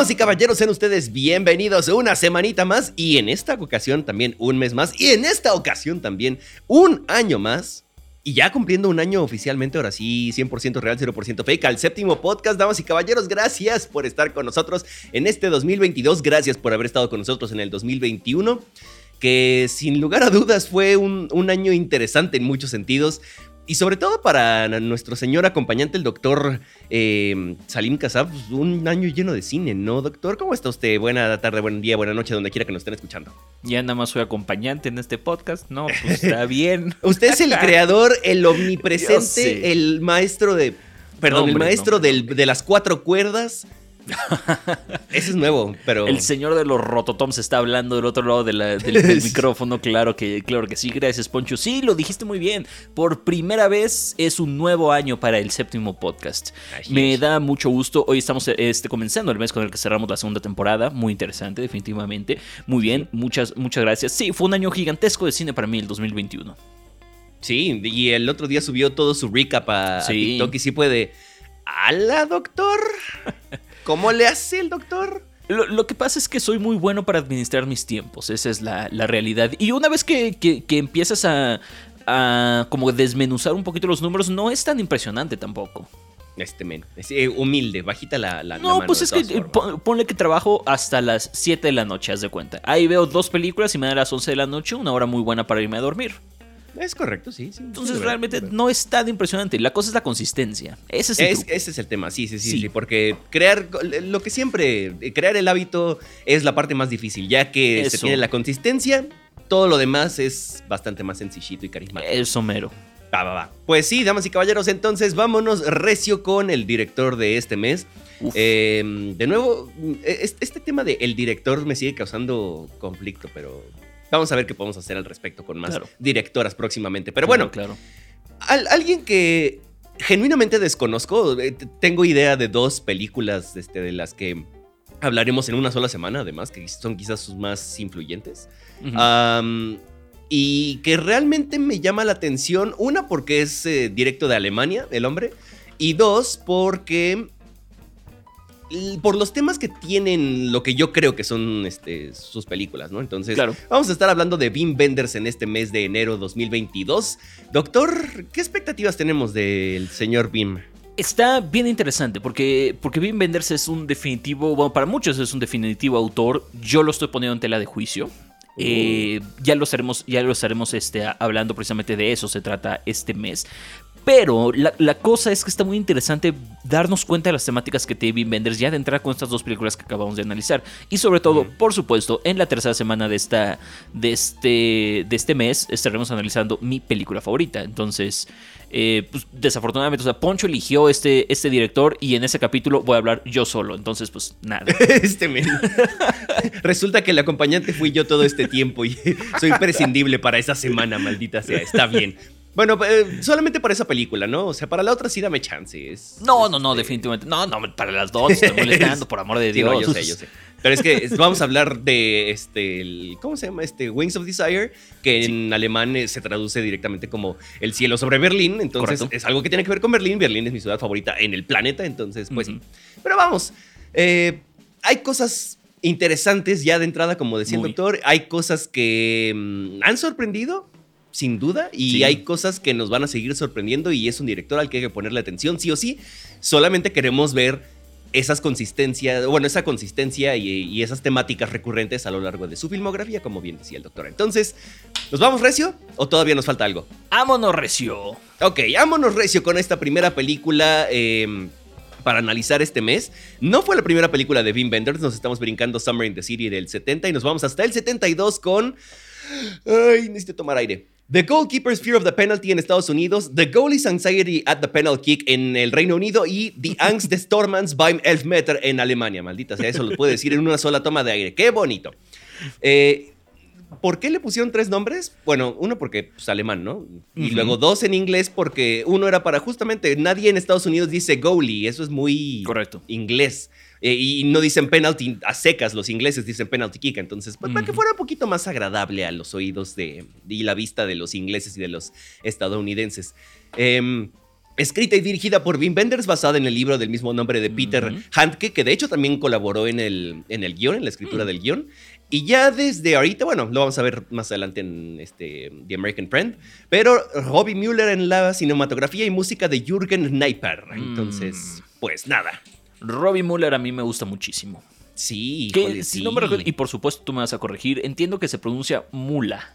Damas y caballeros, sean ustedes bienvenidos una semanita más y en esta ocasión también un mes más y en esta ocasión también un año más. Y ya cumpliendo un año oficialmente, ahora sí, 100% real, 0% fake, al séptimo podcast, damas y caballeros, gracias por estar con nosotros en este 2022, gracias por haber estado con nosotros en el 2021 que sin lugar a dudas fue un, un, año interesante en muchos sentidos. Y sobre todo para nuestro señor acompañante, el doctor eh, Salim Kassab, pues, un año lleno de cine, ¿no, doctor? ¿Cómo está usted? Buena tarde, buen día, buena noche, donde quiera que nos estén escuchando. Ya nada más soy acompañante en este podcast, ¿no? Pues está bien. usted es el creador, el omnipresente, el maestro de... Perdón, el maestro de las cuatro cuerdas Ese es nuevo, pero. El señor de los rototoms está hablando del otro lado del, micrófono. Claro que, claro que sí. Gracias, Poncho. Sí, lo dijiste muy bien. Por primera vez es un nuevo año para el séptimo podcast. Me da mucho gusto. Hoy estamos este, comenzando el mes con el que cerramos la segunda temporada. Muy interesante, definitivamente. Muy bien, muchas, muchas gracias. Sí, fue un año gigantesco de cine para mí el 2021. Sí, y el otro día subió todo su recap a, TikTok y sí puede. ¡Hala, doctor! ¿Cómo le hace el doctor? Lo, que pasa es que soy muy bueno para administrar mis tiempos, esa es la, realidad. Y una vez que, empiezas a, como desmenuzar un poquito los números, no es tan impresionante tampoco. Este men, es eh, humilde, bajita la, la No, pues es que eh, ponle que trabajo hasta las 7 de la noche, haz de cuenta. Ahí veo dos películas y me da las 11 de la noche, una hora muy buena para irme a dormir. Es correcto, sí. sí Entonces realmente no es tan impresionante. La cosa es la consistencia. Ese es el, ese es el tema, sí, sí, sí, sí, Porque crear, lo que siempre, crear el hábito es la parte más difícil, ya que se tiene la consistencia, todo lo demás es bastante más sencillito y carismático. Eso mero. Va, va, va. Pues sí, damas y caballeros, entonces vámonos recio con el director de este mes. Eh, de nuevo, este tema de el director me sigue causando conflicto, pero Vamos a ver qué podemos hacer al respecto con más directoras próximamente. Pero bueno, claro. alguien que genuinamente desconozco, eh, tengo idea de dos películas este, de las que hablaremos en una sola semana, además, que son quizás sus más influyentes. y que realmente me llama la atención, una porque es eh, directo de Alemania, el hombre, y dos porque por los temas que tienen lo que yo creo que son este, sus películas, ¿no? Entonces, vamos a estar hablando de Wim Wenders en este mes de enero 2022. Doctor, ¿qué expectativas tenemos del señor Wim? Está bien interesante porque, porque Wim Wenders es un definitivo, bueno, para muchos es un definitivo autor. Yo lo estoy poniendo en tela de juicio. Eh, ya lo estaremos, ya lo estaremos este, hablando precisamente de eso, se trata este mes. Pero la, cosa es que está muy interesante darnos cuenta de las temáticas que tiene Wim Wenders ya de entrar con estas dos películas que acabamos de analizar. Y sobre todo, por supuesto, en la tercera semana de, esta, de, este, de este mes estaremos analizando mi película favorita. Entonces, eh, pues, desafortunadamente, o sea, Poncho eligió este, este director y en ese capítulo voy a hablar yo solo. Entonces, pues nada. este Resulta que el acompañante fui yo todo este tiempo y soy imprescindible para esa semana, maldita sea. Está bien. Bueno, eh, solamente para esa película, ¿no? O sea, para la otra sí dame chances. No, no, no, este, definitivamente. No, no, para las dos estoy molestando, por amor de Dios. yo sé, yo sé. Pero es que vamos a hablar de este, ¿cómo se llama? Este Wings of Desire, que en alemán eh, se traduce directamente como el cielo sobre Berlín. Entonces es algo que tiene que ver con Berlín. Berlín es mi ciudad favorita en el planeta, entonces pues sí. Pero vamos, eh, hay cosas interesantes ya de entrada, como decía el doctor. Hay cosas que mm, han sorprendido sin duda, y hay cosas que nos van a seguir sorprendiendo y es un director al que hay que ponerle atención, sí o sí. Solamente queremos ver esas consistencias, bueno, esa consistencia y, esas temáticas recurrentes a lo largo de su filmografía, como bien decía el doctor. Entonces, ¿nos vamos recio o todavía nos falta algo? Ámonos recio. Ok, ámonos recio con esta primera película. Em, para analizar este mes. No fue la primera película de Wim Wenders, nos estamos brincando Summer in the City del 70 y nos vamos hasta el 72 con... Ay, necesito tomar aire. The Goalkeeper's Fear of the Penalty en Estados Unidos, The Goalie's Anxiety at the Penalty Kick en el Reino Unido y The Angst des Stormans beim Elfmeter en Alemania. Maldita sea, eso lo puede decir en una sola toma de aire. ¡Qué bonito! Eh, ¿Por qué le pusieron tres nombres? Bueno, uno porque es pues, alemán, ¿no? Y luego dos en inglés porque uno era para justamente nadie en Estados Unidos dice goalie, eso es muy Correcto. inglés. Eh, y no dicen penalty a secas, los ingleses dicen penalty kick. Entonces, pues, para que fuera un poquito más agradable a los oídos de, y la vista de los ingleses y de los estadounidenses. Em, escrita y dirigida por Wim Wenders, basada en el libro del mismo nombre de Peter Handke, que de hecho también colaboró en el, en el guion, en la escritura mm. del guion. Y ya desde ahorita, bueno, lo vamos a ver más adelante en este, The American Friend, pero Robbie Mueller en la cinematografía y música de Jürgen Neiper. Entonces, mm. pues nada. Robbie Mueller a mí me gusta muchísimo. Sí, sí. y por supuesto tú me vas a corregir, entiendo que se pronuncia mula.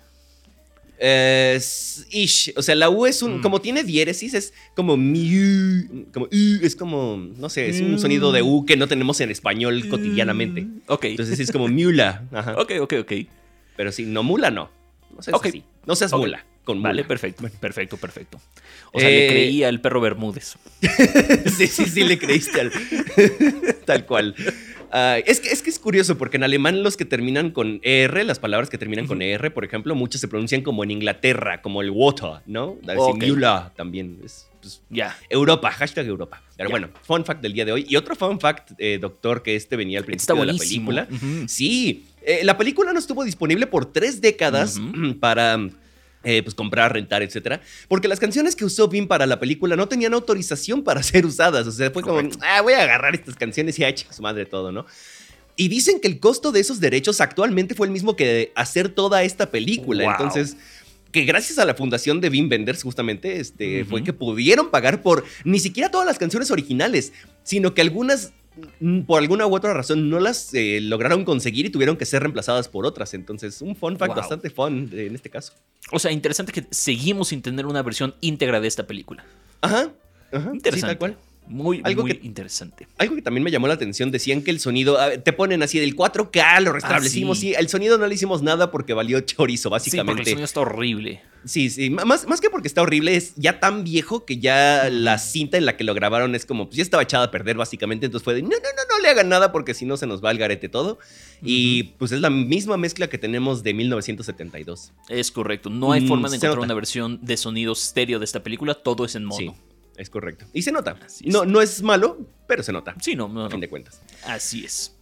Es ish. O sea, la U es un. Mm. Como tiene diéresis, es como miu. Como Es como. No sé, es un sonido de U que no tenemos en español cotidianamente. Mm. Ok. Entonces es como miula. Ajá. Ok, ok, ok. Pero sí, no mula, no. No seas así. No seas mula. Con Vale, perfecto. Perfecto, perfecto. O sea, le eh, creía al perro Bermúdez. sí, sí, sí, le creíste al. Tal cual es, que, es que es curioso porque en alemán los que terminan con ER, las palabras que terminan con ER, por ejemplo, muchas se pronuncian como en Inglaterra, como el water, ¿no? Okay. también. Es, pues, ya. Europa, hashtag Europa. Pero bueno, fun fact del día de hoy. Y otro fun fact, eh, doctor, que este venía al principio de la película. Sí, eh, la película no estuvo disponible por tres décadas para eh, pues comprar, rentar, etcétera. Porque las canciones que usó Vin para la película no tenían autorización para ser usadas. O sea, fue como, ah, voy a agarrar estas canciones y a su madre todo, ¿no? Y dicen que el costo de esos derechos actualmente fue el mismo que hacer toda esta película. Entonces, que gracias a la fundación de Vin Wenders, justamente, este, fue que pudieron pagar por ni siquiera todas las canciones originales, sino que algunas por alguna u otra razón no las eh, lograron conseguir y tuvieron que ser reemplazadas por otras. Entonces, un fun fact bastante fun en este caso. O sea, interesante que seguimos sin tener una versión íntegra de esta película. Ajá. Ajá. Interesante. tal cual. Muy, algo muy interesante. Algo que también me llamó la atención, decían que el sonido, te ponen así del 4K, lo restablecimos, ah, sí. el sonido no le hicimos nada porque valió chorizo, básicamente. Sí, el sonido está horrible. Sí, sí, más, más que porque está horrible, es ya tan viejo que ya la cinta en la que lo grabaron es como, pues ya estaba echada a perder, básicamente, entonces fue de, no, no, no, no le hagan nada porque si no se nos va el garete todo. Y pues es la misma mezcla que tenemos de 1972. Es correcto, no hay mm, forma de encontrar una versión de sonido estéreo de esta película, todo es en mono. Es correcto. Y se nota. No, no es malo, pero se nota. Sí, no, no. A fin de cuentas. Así es.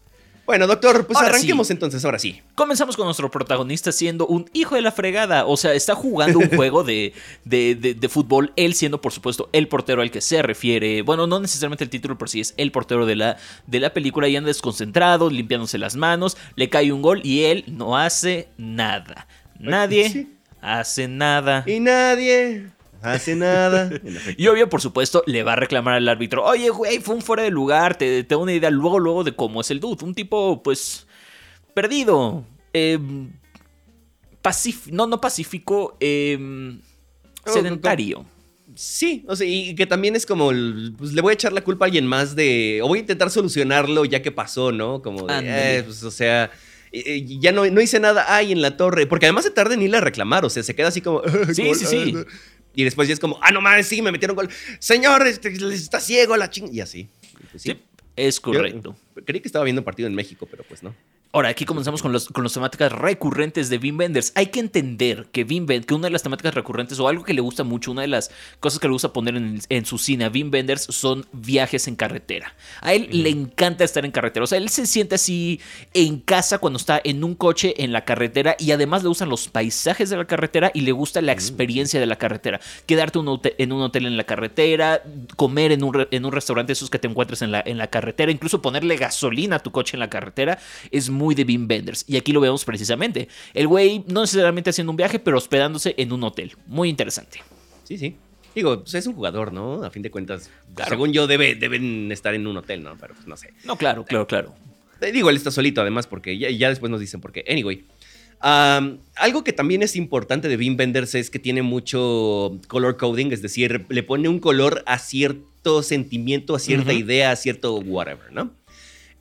Bueno, doctor, pues arranquemos entonces, ahora sí. Comenzamos con nuestro protagonista siendo un hijo de la fregada. O sea, está jugando un juego de, de, de, fútbol, él siendo, por supuesto, el portero al que se refiere. Bueno, no necesariamente el título, pero sí es el portero de la, de la película y anda desconcentrado, limpiándose las manos, le cae un gol y él no hace nada. Nadie hace nada. Y nadie hace nada. y obvio, por supuesto, le va a reclamar al árbitro, oye, güey, fue un fuera de lugar, te, te una idea luego, luego de cómo es el dude. Un tipo, pues, perdido. Em, no, no pacífico, em, sedentario. Sí, o sea, y que también es como, pues le voy a echar la culpa a alguien más de, o voy a intentar solucionarlo ya que pasó, ¿no? Como de, eh, pues, o sea, ya no, no hice nada ahí en la torre, porque además se tarda en irle a reclamar, o sea, se queda así como... Sí, sí, sí. Y después ya es como, ah, no mames, sí, me metieron gol. Señor, este, está ciego la ching. Y así. Pues sí. es correcto. creí que estaba viendo un partido en México, pero pues no. Ahora, aquí comenzamos con, los, con las temáticas recurrentes de Wim Wenders. Hay que entender que Wim Wenders, que una de las temáticas recurrentes o algo que le gusta mucho, una de las cosas que le gusta poner en, su cine a Wim Wenders son viajes en carretera. A él le encanta estar en carretera. O sea, él se siente así en casa cuando está en un coche en la carretera y además le gustan los paisajes de la carretera y le gusta la experiencia de la carretera. Quedarte en un hotel en la carretera, comer en un, en un restaurante esos que te encuentres en la, en la carretera, incluso ponerle gasolina a tu coche en la carretera es muy muy de Bean Benders. Y aquí lo vemos precisamente. El güey no necesariamente haciendo un viaje, pero hospedándose en un hotel. Muy interesante. Sí, sí. Digo, pues es un jugador, ¿no? A fin de cuentas, según yo, debe, deben estar en un hotel, ¿no? Pero pues no sé. No, claro, claro, claro. Te digo, él está solito, además, porque ya, ya después nos dicen por qué. Anyway. algo que también es importante de Bean Benders es que tiene mucho color coding, es decir, le pone un color a cierto sentimiento, a cierta idea, a cierto whatever, ¿no?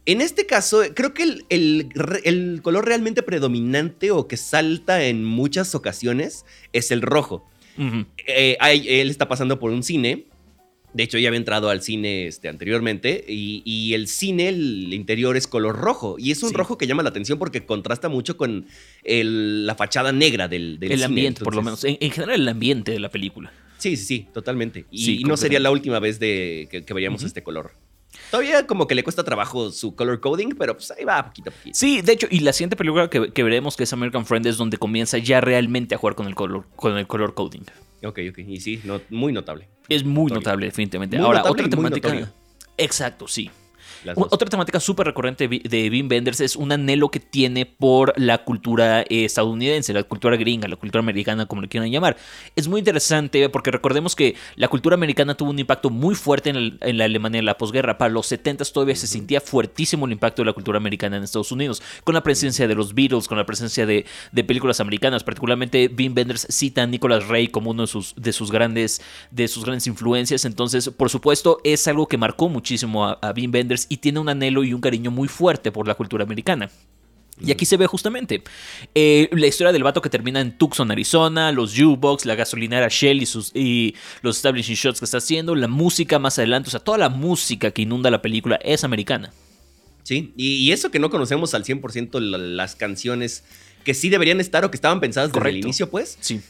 En este caso, creo que el, color realmente predominante o que salta en muchas ocasiones es el rojo. Eh, él está pasando por un cine. De hecho, ya había entrado al cine este, anteriormente. Y, el cine, el interior es color rojo. Y es un rojo que llama la atención porque contrasta mucho con la fachada negra del, del el ambiente, por lo menos. En, general, el ambiente de la película. Sí, sí, sí, totalmente. Y, no sería la última vez de, que, veríamos este color. Todavía como que le cuesta trabajo su color coding, pero pues ahí va poquito a poquito. Sí, de hecho, y la siguiente película que, veremos, que es American Friend, es donde comienza ya realmente a jugar con el color, con el color coding. Ok, ok. Y sí, muy notable. Es muy notable, definitivamente. Ahora, otra temática. Exacto, sí. Otra temática súper recurrente de Wim Wenders es un anhelo que tiene por la cultura eh, estadounidense, la cultura gringa, la cultura americana, como le quieran llamar. Es muy interesante porque recordemos que la cultura americana tuvo un impacto muy fuerte en, la Alemania en la posguerra. Para los 70 todavía se sentía fuertísimo el impacto de la cultura americana en Estados Unidos, con la presencia de los Beatles, con la presencia de, películas americanas. Particularmente Wim Wenders cita a Nicholas Ray como uno de sus, de sus, grandes, de sus grandes influencias. Entonces, por supuesto, es algo que marcó muchísimo a, a Wim Wenders y tiene un anhelo y un cariño muy fuerte por la cultura americana. Y aquí se ve justamente eh, la historia del vato que termina en Tucson, Arizona, los U-Box, la gasolinera Shell y, sus, y los establishing shots que está haciendo, la música más adelante, o sea, toda la música que inunda la película es americana. Sí, y, eso que no conocemos al 100% las canciones que sí deberían estar o que estaban pensadas desde el inicio, pues. Sí.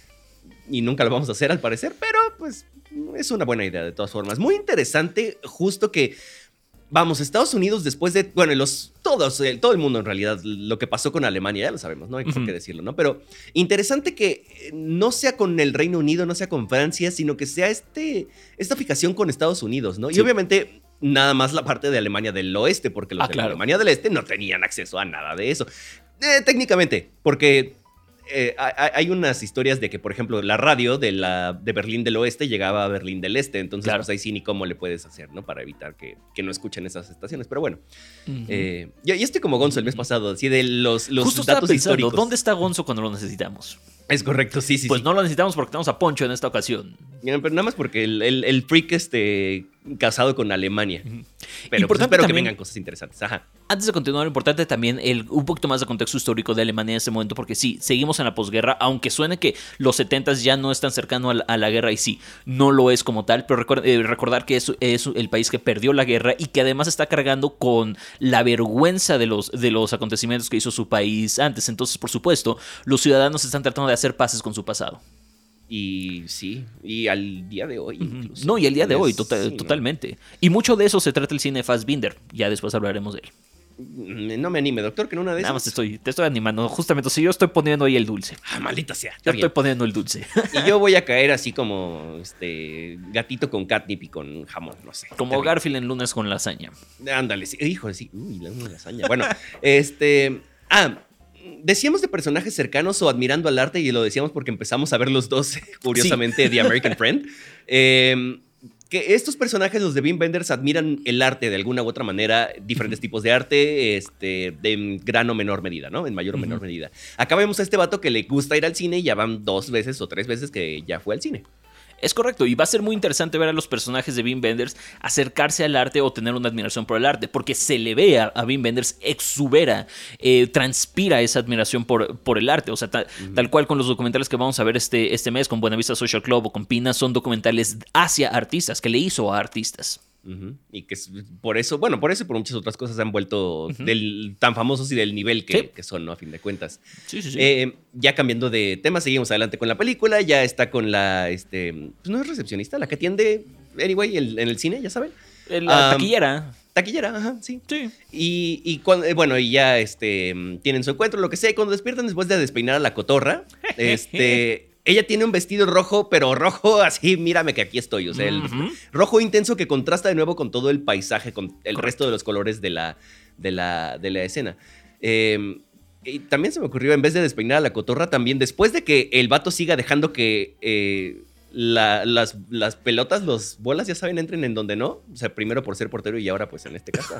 Y nunca lo vamos a hacer al parecer, pero pues es una buena idea de todas formas. Muy interesante, justo que vamos, Estados Unidos después de, bueno, los, todos, el, todo el mundo en realidad, lo que pasó con Alemania, ya lo sabemos, no hay por qué decirlo, ¿no? Pero interesante que eh, no sea con el Reino Unido, no sea con Francia, sino que sea este, esta fijación con Estados Unidos, ¿no? Y obviamente nada más la parte de Alemania del oeste, porque los ah, de Alemania del este no tenían acceso a nada de eso. Eh, técnicamente, porque eh, hay unas historias de que, por ejemplo, la radio de, la, de Berlín del Oeste llegaba a Berlín del Este. Entonces, pues ahí sí ni cómo le puedes hacer, ¿no? Para evitar que, no escuchen esas estaciones. Pero bueno, eh, yo, estoy como Gonzo el mes pasado, así de los, los Justo datos históricos. ¿Dónde está Gonzo cuando lo necesitamos? Es correcto, sí, sí. Pues no lo necesitamos porque tenemos a Poncho en esta ocasión. Pero nada más porque el, el, freak este, casado con Alemania. Pero pues, espero que vengan cosas interesantes. Ajá. Antes de continuar, lo importante también el, un poquito más de contexto histórico de Alemania en ese momento, porque sí, seguimos en la posguerra, aunque suene que los 70 ya no están cercano a la, guerra y sí, no lo es como tal, pero eh, recordar que es, es, el país que perdió la guerra y que además está cargando con la vergüenza de los, de los acontecimientos que hizo su país antes. Entonces, por supuesto, los ciudadanos están tratando de hacer pases con su pasado. Y sí, y al día de hoy incluso. No, y al día de hoy, tota-, totalmente. Y mucho de eso se trata el cine Fassbinder. Ya después hablaremos de él. Mm, no me anime, doctor, que en una de esas. Nada más te estoy, te estoy animando. Justamente, si yo estoy poniendo ahí el dulce. Ah, maldita sea. Yo estoy poniendo el dulce. Y yo voy a caer así como este gatito con catnip y con jamón, no sé. Como Garfield en lunes con lasaña. Ándale, sí. Hijo, sí. Uy, la lasaña. Bueno, este. Ah, decíamos de personajes cercanos o admirando al arte y lo decíamos porque empezamos a ver los dos, curiosamente, The American Friend. Em, que estos personajes, los de Wim Wenders, admiran el arte de alguna u otra manera, diferentes tipos de arte, este, de gran o menor medida, ¿no? En mayor o menor medida. Acá vemos a este vato que le gusta ir al cine y ya van dos veces o tres veces que ya fue al cine. Es correcto, y va a ser muy interesante ver a los personajes de Wim Wenders acercarse al arte o tener una admiración por el arte, porque se le ve a, a Wim Wenders exubera, eh, transpira esa admiración por, por el arte. O sea, tal cual con los documentales que vamos a ver este, este mes con Buenavista Social Club o con Pina, son documentales hacia artistas, que le hizo a artistas. Y que por eso, bueno, por eso y por muchas otras cosas se han vuelto del, tan famosos y del nivel que, son, ¿no? A fin de cuentas. Sí, sí, sí. Eh, ya cambiando de tema, seguimos adelante con la película. Ya está con la, este, pues no es recepcionista, la que atiende, anyway, en el cine, ya saben. La taquillera. Taquillera, ajá, sí. Sí. Y, y cuando, eh, bueno, y ya este, tienen su encuentro, lo que sea, y cuando despiertan después de despeinar a la cotorra, este ella tiene un vestido rojo, pero rojo así, mírame que aquí estoy. O sea, el rojo intenso que contrasta de nuevo con todo el paisaje, con el resto de los colores de la, de la, de la escena. Em, y también se me ocurrió, en vez de despeinar a la cotorra, también después de que el vato siga dejando que eh, las, las, pelotas, los bolas, ya saben, entren en donde no. O sea, primero por ser portero y ahora pues en este caso.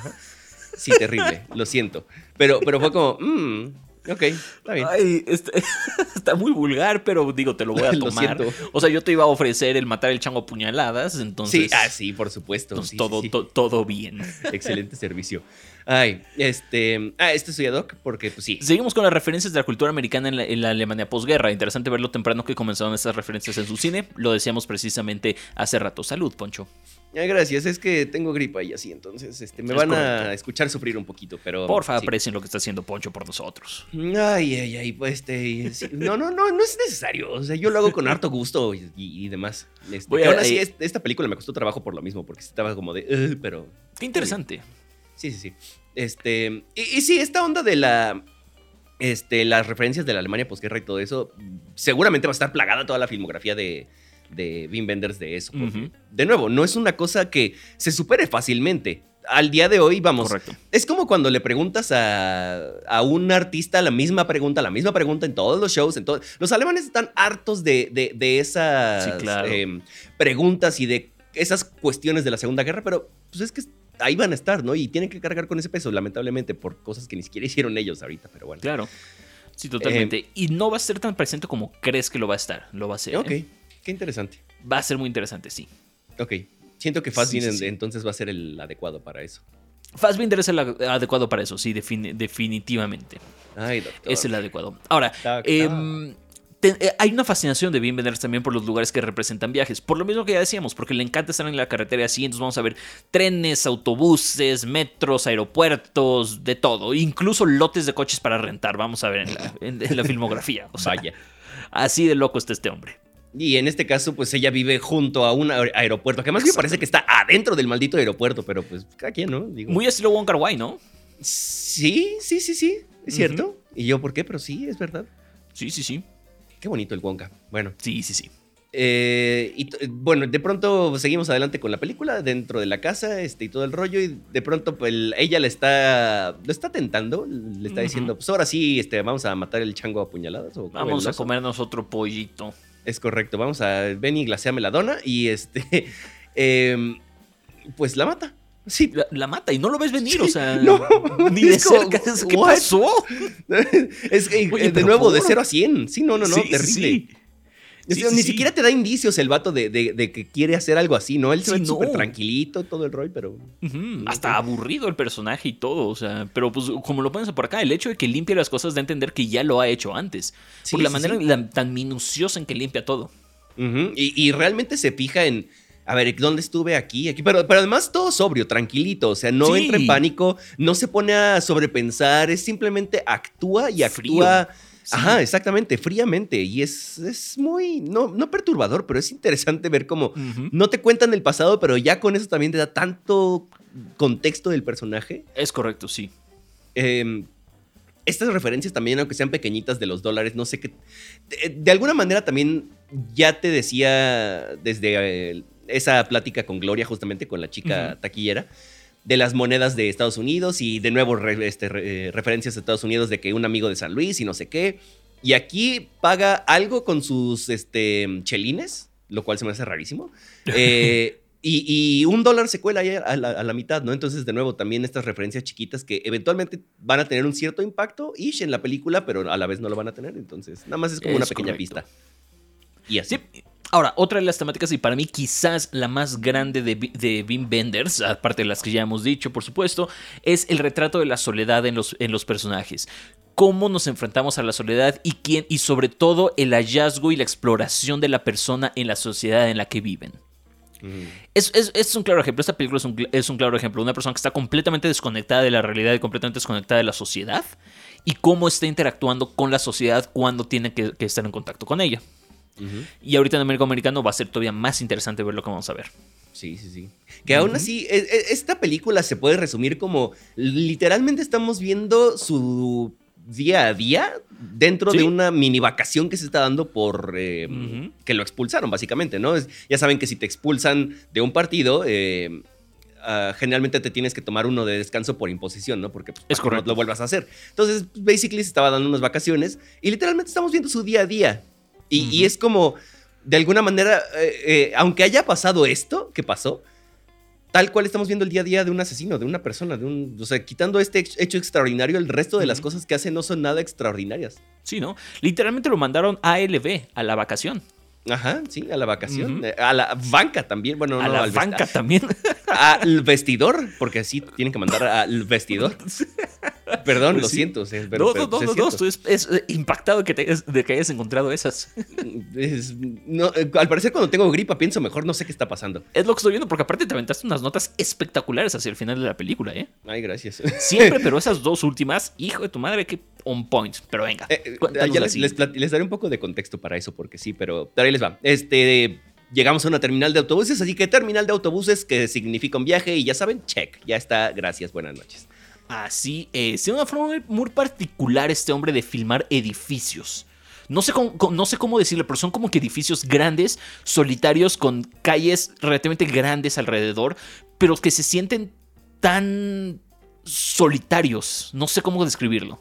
Sí, terrible, lo siento. Pero, pero fue como, mmm, Ok, está bien. Ay, este, está muy vulgar, pero digo, te lo voy a tomar. o sea, yo te iba a ofrecer el matar el chango a puñaladas, entonces. Sí, ah, sí, por supuesto. todo, todo bien. Excelente servicio. Ay, este. Ah, este soy Doc, porque pues sí. Seguimos con las referencias de la cultura americana en la, Alemania posguerra. Interesante verlo temprano que comenzaron esas referencias en su cine. Lo decíamos precisamente hace rato. Salud, Poncho. Gracias, es que tengo gripa y así, entonces este, me van a escuchar sufrir un poquito, pero. Porfa, aprecien lo que está haciendo Poncho por nosotros. Ay, ay, ay, pues este. no, no, no, no es necesario. O sea, yo lo hago con harto gusto y, demás. Este, ahora sí, esta película me costó trabajo por lo mismo, porque estaba como de. pero. Qué interesante. Sí, sí, sí. Este, y, sí, esta onda de la, este, las referencias de la Alemania posguerra y todo eso, seguramente va a estar plagada toda la filmografía de, de Vin Benders de eso. De nuevo, no es una cosa que se supere fácilmente. Al día de hoy, vamos. Correcto. Es como cuando le preguntas a, un artista la misma pregunta, la misma pregunta en todos los shows. En todo, los alemanes están hartos de, de, esas em, preguntas y de esas cuestiones de la Segunda Guerra, pero pues es que ahí van a estar, ¿no? Y tienen que cargar con ese peso, lamentablemente, por cosas que ni siquiera hicieron ellos ahorita, pero bueno. Claro. Sí, totalmente. Eh, y no va a ser tan presente como crees que lo va a estar. Lo va a ser. Ok, ¿eh? Qué interesante. Va a ser muy interesante, sí. Ok. Siento que Fassbinder entonces va a ser el adecuado para eso. Fassbinder es el adecuado para eso, sí, definitivamente. Ay, doctor. Es el adecuado. Ahora, eh, eh, hay una fascinación de Wim también por los lugares que representan viajes. Por lo mismo que ya decíamos, porque le encanta estar en la carretera así. Entonces vamos a ver trenes, autobuses, metros, aeropuertos, de todo. Incluso lotes de coches para rentar. Vamos a ver en la, filmografía. O sea, Vaya. Así de loco está este hombre. Y en este caso, pues ella vive junto a un aeropuerto, que además me parece que está adentro del maldito aeropuerto, pero pues cada quien, ¿no? Muy estilo Wong Kar Wai, ¿no? Sí, sí, sí, sí, es cierto. ¿Y yo por qué? Pero sí, es verdad. Sí, sí, sí. Qué bonito el Wonka. Bueno. Sí, sí, sí. Eh, y bueno, de pronto seguimos adelante con la película dentro de la casa este, y todo el rollo. Y de pronto pues, ella le está, lo está tentando, le está diciendo: Pues ahora sí, este, vamos a matar el chango a puñaladas. O vamos a comernos otro pollito. Es correcto, vamos a ven y glaseame la dona. Y este, em, pues la mata. Sí. La, mata y no lo ves venir, o sea, no, ni de cerca. ¿Qué pasó? es que, de nuevo, de 0 a 100. Sí, no, no, no, terrible. Ni siquiera te da indicios el vato de, que quiere hacer algo así, ¿no? Él se ve súper tranquilito, todo el rol, pero. Hasta aburrido el personaje y todo, o sea. Pero pues, como lo pones por acá, el hecho de que limpie las cosas da a entender que ya lo ha hecho antes. por la manera tan minuciosa en que limpia todo. y, y realmente se fija en a ver, ¿dónde estuve aquí? Aquí, pero, pero además todo sobrio, tranquilito, o sea, no entra en pánico, no se pone a sobrepensar, es simplemente actúa y actúa. Ajá, exactamente, fríamente. Y es, es muy, no, no perturbador, pero es interesante ver cómo no te cuentan el pasado, pero ya con eso también te da tanto contexto del personaje. Es correcto, sí. Em, estas referencias también, aunque sean pequeñitas de los dólares, no sé qué. De, alguna manera también ya te decía desde esa plática con Gloria, justamente con la chica taquillera, de las monedas de Estados Unidos y de nuevo este, referencias a Estados Unidos de que un amigo de San Luis y no sé qué. Y aquí paga algo con sus este, chelines, lo cual se me hace rarísimo. Eh, y, un dólar se cuela ahí a la, mitad, ¿no? Entonces, de nuevo, también estas referencias chiquitas que eventualmente van a tener un cierto impacto, ish, en la película, pero a la vez no lo van a tener. Entonces, nada más es como una pequeña pista. Y así. Ahora, otra de las temáticas, y para mí quizás la más grande de, de Wim Benders, aparte de las que ya hemos dicho, por supuesto, es el retrato de la soledad en los, en los personajes cómo nos enfrentamos a la soledad y quién y sobre todo el hallazgo y la exploración de la persona en la sociedad en la que viven. Mm. Es, un claro ejemplo, esta película es un, claro ejemplo, una persona que está completamente desconectada de la realidad y completamente desconectada de la sociedad y cómo está interactuando con la sociedad cuando tiene que estar en contacto con ella. Y ahorita en América Americano va a ser todavía más interesante ver lo que vamos a ver. Sí, sí, sí. Que aún así, e, e, esta película se puede resumir como literalmente estamos viendo su día a día dentro de una mini vacación que se está dando por eh, que lo expulsaron, básicamente, ¿no? ya saben que si te expulsan de un partido, eh, ah, generalmente te tienes que tomar uno de descanso por imposición, ¿no? Porque pues, es no lo vuelvas a hacer. Entonces, basically se estaba dando unas vacaciones y literalmente estamos viendo su día a día. Y, es como, de alguna manera, eh, eh, aunque haya pasado esto que pasó, tal cual estamos viendo el día a día de un asesino, de una persona, de un, o sea, quitando este hecho extraordinario, el resto de las cosas que hace no son nada extraordinarias. Sí, ¿no? Literalmente lo mandaron a LB, a la vacación. Ajá, sí, a la vacación. Eh, a la banca también. Bueno, a la banca también. Al vestidor, porque así tienen que mandar al vestidor. Perdón, pues lo siento. no, no, no, no, estoy es, eh, impactado de que, hayas encontrado esas. Eh, al parecer, cuando tengo gripa, pienso mejor, no sé qué está pasando. Es lo que estoy viendo, porque aparte te aventaste unas notas espectaculares hacia el final de la película, ¿eh? Ay, gracias. Siempre, pero esas dos últimas, hijo de tu madre, que on point. Pero venga. ya les, les, daré un poco de contexto para eso, porque sí, pero les va. Este, llegamos a una terminal de autobuses, así que terminal de autobuses que significa un viaje y ya saben, check, ya está, gracias, buenas noches. Así es, tiene una forma muy particular este hombre de filmar edificios. no sé, cómo, no sé cómo decirlo, pero son como que edificios grandes, solitarios, con calles relativamente grandes alrededor, pero que se sienten tan solitarios. No sé cómo describirlo.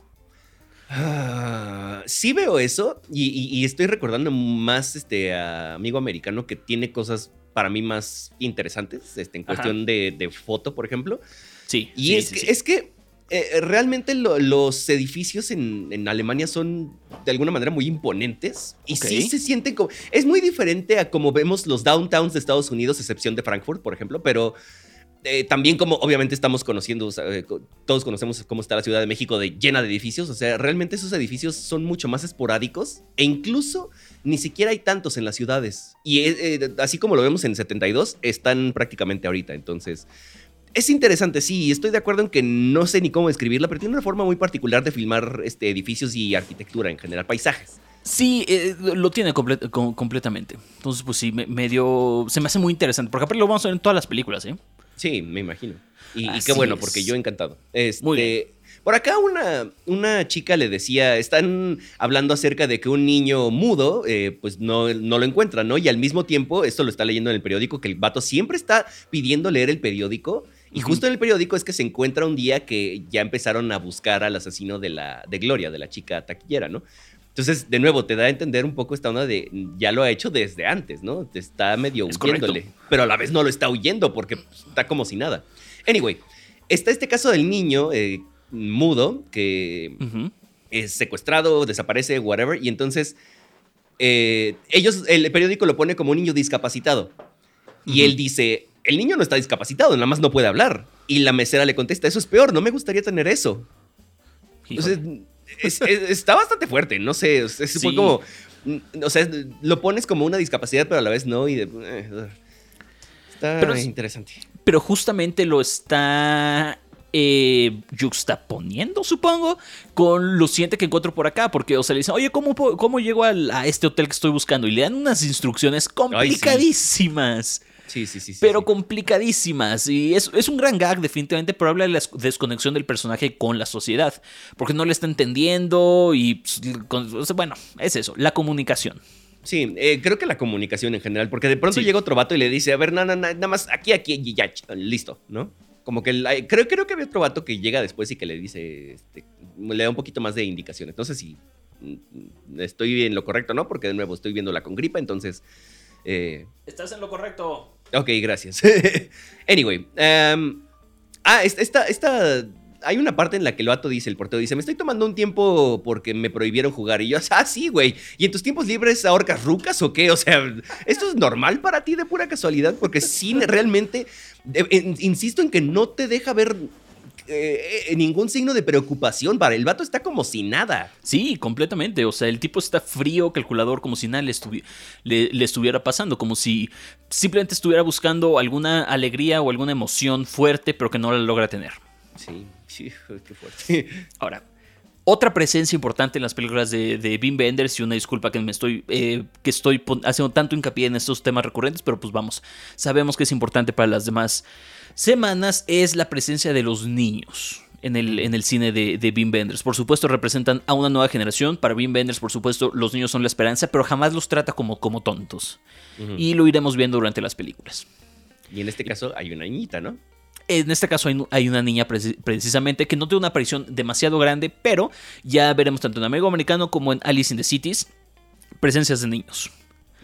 Ah, sí veo eso y, estoy recordando más este amigo americano que tiene cosas para mí más interesantes este, en cuestión de, foto, por ejemplo. Sí. Y es, que, es, que, eh, realmente los edificios en, Alemania son de alguna manera muy imponentes y sí se sienten como... Es muy diferente a como vemos los downtowns de Estados Unidos, excepción de Frankfurt, por ejemplo, pero eh, también como obviamente estamos conociendo, eh, todos conocemos cómo está la Ciudad de México de, llena de edificios, o sea, realmente esos edificios son mucho más esporádicos e incluso ni siquiera hay tantos en las ciudades. Y eh, así como lo vemos en 72, están prácticamente ahorita, entonces... Es interesante, sí, estoy de acuerdo en que no sé ni cómo describirla, pero tiene una forma muy particular de filmar este, edificios y arquitectura en general, paisajes. Sí, lo tiene completamente. Entonces, pues sí, medio. Se me hace muy interesante. Porque aparte lo vamos a ver en todas las películas, ¿eh? Sí, me imagino. Y, qué bueno, porque yo encantado. Este, Muy bien. Por acá una, una chica le decía, están hablando acerca de que un niño mudo, eh, pues no, no lo encuentra, ¿no? Y al mismo tiempo, esto lo está leyendo en el periódico, que el vato siempre está pidiendo leer el periódico. Y justo en el periódico es que se encuentra un día que ya empezaron a buscar al asesino de, la, de Gloria, de la chica taquillera, ¿no? Entonces, de nuevo, te da a entender un poco esta onda de ya lo ha hecho desde antes, ¿no? Te está medio huyéndole, pero a la vez no lo está huyendo porque pues, está como si nada. Anyway, está este caso del niño eh, mudo que es secuestrado, desaparece, whatever, y entonces eh, ellos, el periódico lo pone como un niño discapacitado. Y él dice, el niño no está discapacitado, nada más no puede hablar. Y la mesera le contesta, eso es peor, no me gustaría tener eso. Entonces, está bastante fuerte, no sé. Es, como. O sea, lo pones como una discapacidad, pero a la vez no. Y eh, está interesante. Pero justamente lo está eh, juxtaponiendo, supongo, con lo siguiente que encuentro por acá. Porque, o sea, le dicen, oye, ¿cómo, cómo llego a este hotel que estoy buscando? Y le dan unas instrucciones complicadísimas. Sí, sí, sí. pero complicadísimas. Y es, es, un gran gag, definitivamente, pero habla de la desconexión del personaje con la sociedad. Porque no le está entendiendo y, pues, bueno, es eso, la comunicación. Sí, eh, creo que la comunicación en general, porque de pronto llega otro vato y le dice, a ver, nada, nada más aquí, aquí, y ya, listo, ¿no? Como que creo, creo que había otro vato que llega después y que le dice, este, le da un poquito más de indicaciones. Entonces, si mm, estoy en lo correcto, ¿no? Porque de nuevo estoy viéndola con gripa, entonces... Eh, Estás en lo correcto. Ok, gracias. anyway. Um, ah, esta, esta, Hay una parte en la que el vato dice, el portero dice, me estoy tomando un tiempo porque me prohibieron jugar. Y yo, ah, sí, güey. ¿Y en tus tiempos libres ahorcas rucas o qué? O sea, ¿esto es normal para ti de pura casualidad? Porque sí, realmente, eh, insisto en que no te deja ver eh, eh, ningún signo de preocupación para el vato está como si nada. Sí, completamente. O sea, el tipo está frío, calculador, como si nada le, le, estuviera pasando, como si simplemente estuviera buscando alguna alegría o alguna emoción fuerte, pero que no la logra tener. Sí, sí, qué fuerte. Ahora, otra presencia importante en las películas de, de Bim Benders, y una disculpa que me estoy, eh, que estoy haciendo tanto hincapié en estos temas recurrentes, pero pues vamos, sabemos que es importante para las demás semanas es la presencia de los niños. En el, en el, cine de, de Bean Benders. Por supuesto, representan a una nueva generación. Para Bean Benders, por supuesto, los niños son la esperanza, pero jamás los trata como, como tontos. Y lo iremos viendo durante las películas. Y en este caso hay una niñita, ¿no? En este caso hay, una niña precisamente que no tiene una aparición demasiado grande, pero ya veremos tanto en Amigo Americano como en Alice in the Cities presencias de niños.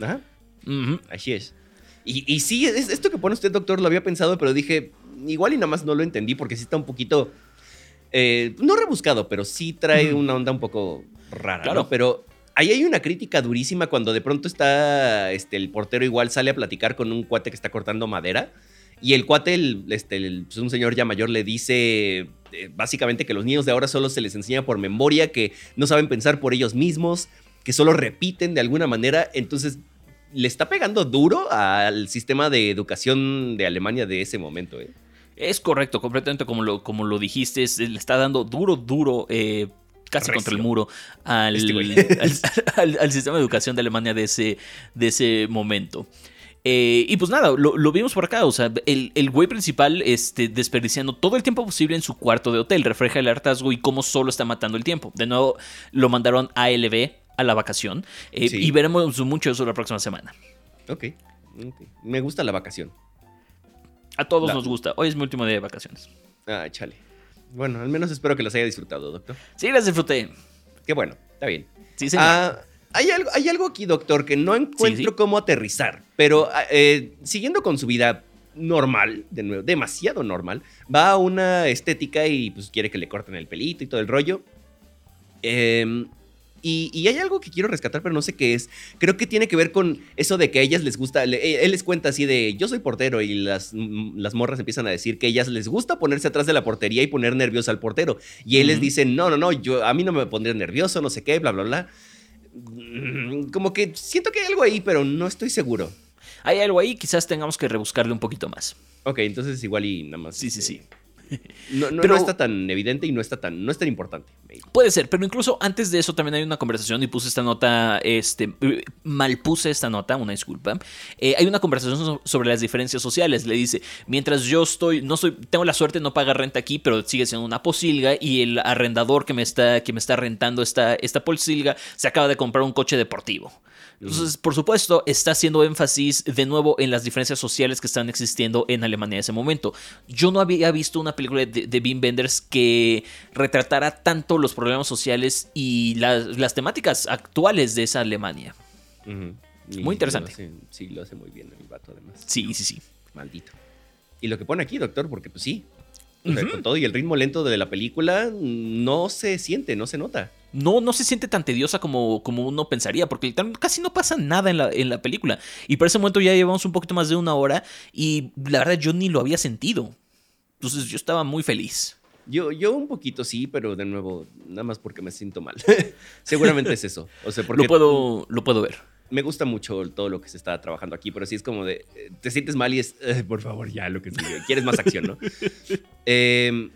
Ajá. Así es. Y, sí, esto que pone usted, doctor, lo había pensado, pero dije, igual y nada más no lo entendí porque sí está un poquito, eh, no rebuscado, pero sí trae una onda un poco rara, claro. Pero ahí hay una crítica durísima cuando de pronto está, este, el portero igual sale a platicar con un cuate que está cortando madera. Y el cuate, el, este, pues, un señor ya mayor, le dice eh, básicamente que los niños de ahora solo se les enseña por memoria, que no saben pensar por ellos mismos, que solo repiten de alguna manera. Entonces le está pegando duro al sistema de educación de Alemania de ese momento. ¿eh? Es correcto, completamente como lo, como lo dijiste, le está dando duro, duro. Eh, casi contra el muro este al, sistema de educación de Alemania de ese, de ese momento. Eh, y pues nada, lo, vimos por acá. O sea, el, el, güey principal este, desperdiciando todo el tiempo posible en su cuarto de hotel. Refleja el hartazgo y cómo solo está matando el tiempo. De nuevo, lo mandaron a LB a la vacación. Eh, y veremos mucho eso la próxima semana. Ok. Me gusta la vacación. A todos nos gusta. Hoy es mi último día de vacaciones. Ah, chale. Bueno, al menos espero que las haya disfrutado, doctor. Sí, las disfruté. Qué bueno, está bien. Sí, señor. Ah, hay, algo, hay algo aquí, doctor, que no encuentro cómo aterrizar. Pero ah, eh, siguiendo con su vida normal, de nuevo, demasiado normal, va a una estética y pues quiere que le corten el pelito y todo el rollo. Eh, y, hay algo que quiero rescatar, pero no sé qué es. Creo que tiene que ver con eso de que a ellas les gusta. Eh, él les cuenta así de yo soy portero y las, mm, las morras empiezan a decir que a ellas les gusta ponerse atrás de la portería y poner nervioso al portero. Y él les dice, no, no, no, yo, a mí no me pondría nervioso, no sé qué, bla, bla, bla. Mm, como que siento que hay algo ahí, pero no estoy seguro. Hay algo ahí, quizás tengamos que rebuscarle un poquito más. Ok, entonces igual y nada más. Sí, sí, sí. No, no, está tan evidente y no está tan, no es tan importante. Puede ser, pero incluso antes de eso también hay una conversación y puse esta nota, este, mal puse esta nota, una disculpa. Eh, hay una conversación sobre las diferencias sociales. Le dice, mientras yo estoy, no soy, tengo la suerte de no pagar renta aquí, pero sigue siendo una posilga y el arrendador que me está, que me está rentando esta, esta posilga se acaba de comprar un coche deportivo. Entonces, por supuesto, está haciendo énfasis de nuevo en las diferencias sociales que están existiendo en Alemania en ese momento. Yo no había visto una película de, de Wim Wenders que retratara tanto los problemas sociales y las, temáticas actuales de esa Alemania. Muy interesante. sí, lo hace muy bien el vato, además. Sí, sí, sí. Maldito. Y lo que pone aquí, doctor, porque pues sí, con todo y el ritmo lento de la película, no se siente, no se nota no, no se siente tan tediosa como, como uno pensaría, porque casi no pasa nada en la, en la película. Y por ese momento ya llevamos un poquito más de una hora y la verdad yo ni lo había sentido. Entonces yo estaba muy feliz. Yo, yo un poquito sí, pero de nuevo, nada más porque me siento mal. Seguramente es eso. O sea, porque lo puedo, lo puedo ver. Me gusta mucho todo lo que se está trabajando aquí, pero sí es como de, eh, te sientes mal y es, eh, por favor, ya, lo que sigue. Quieres más acción, ¿no? eh,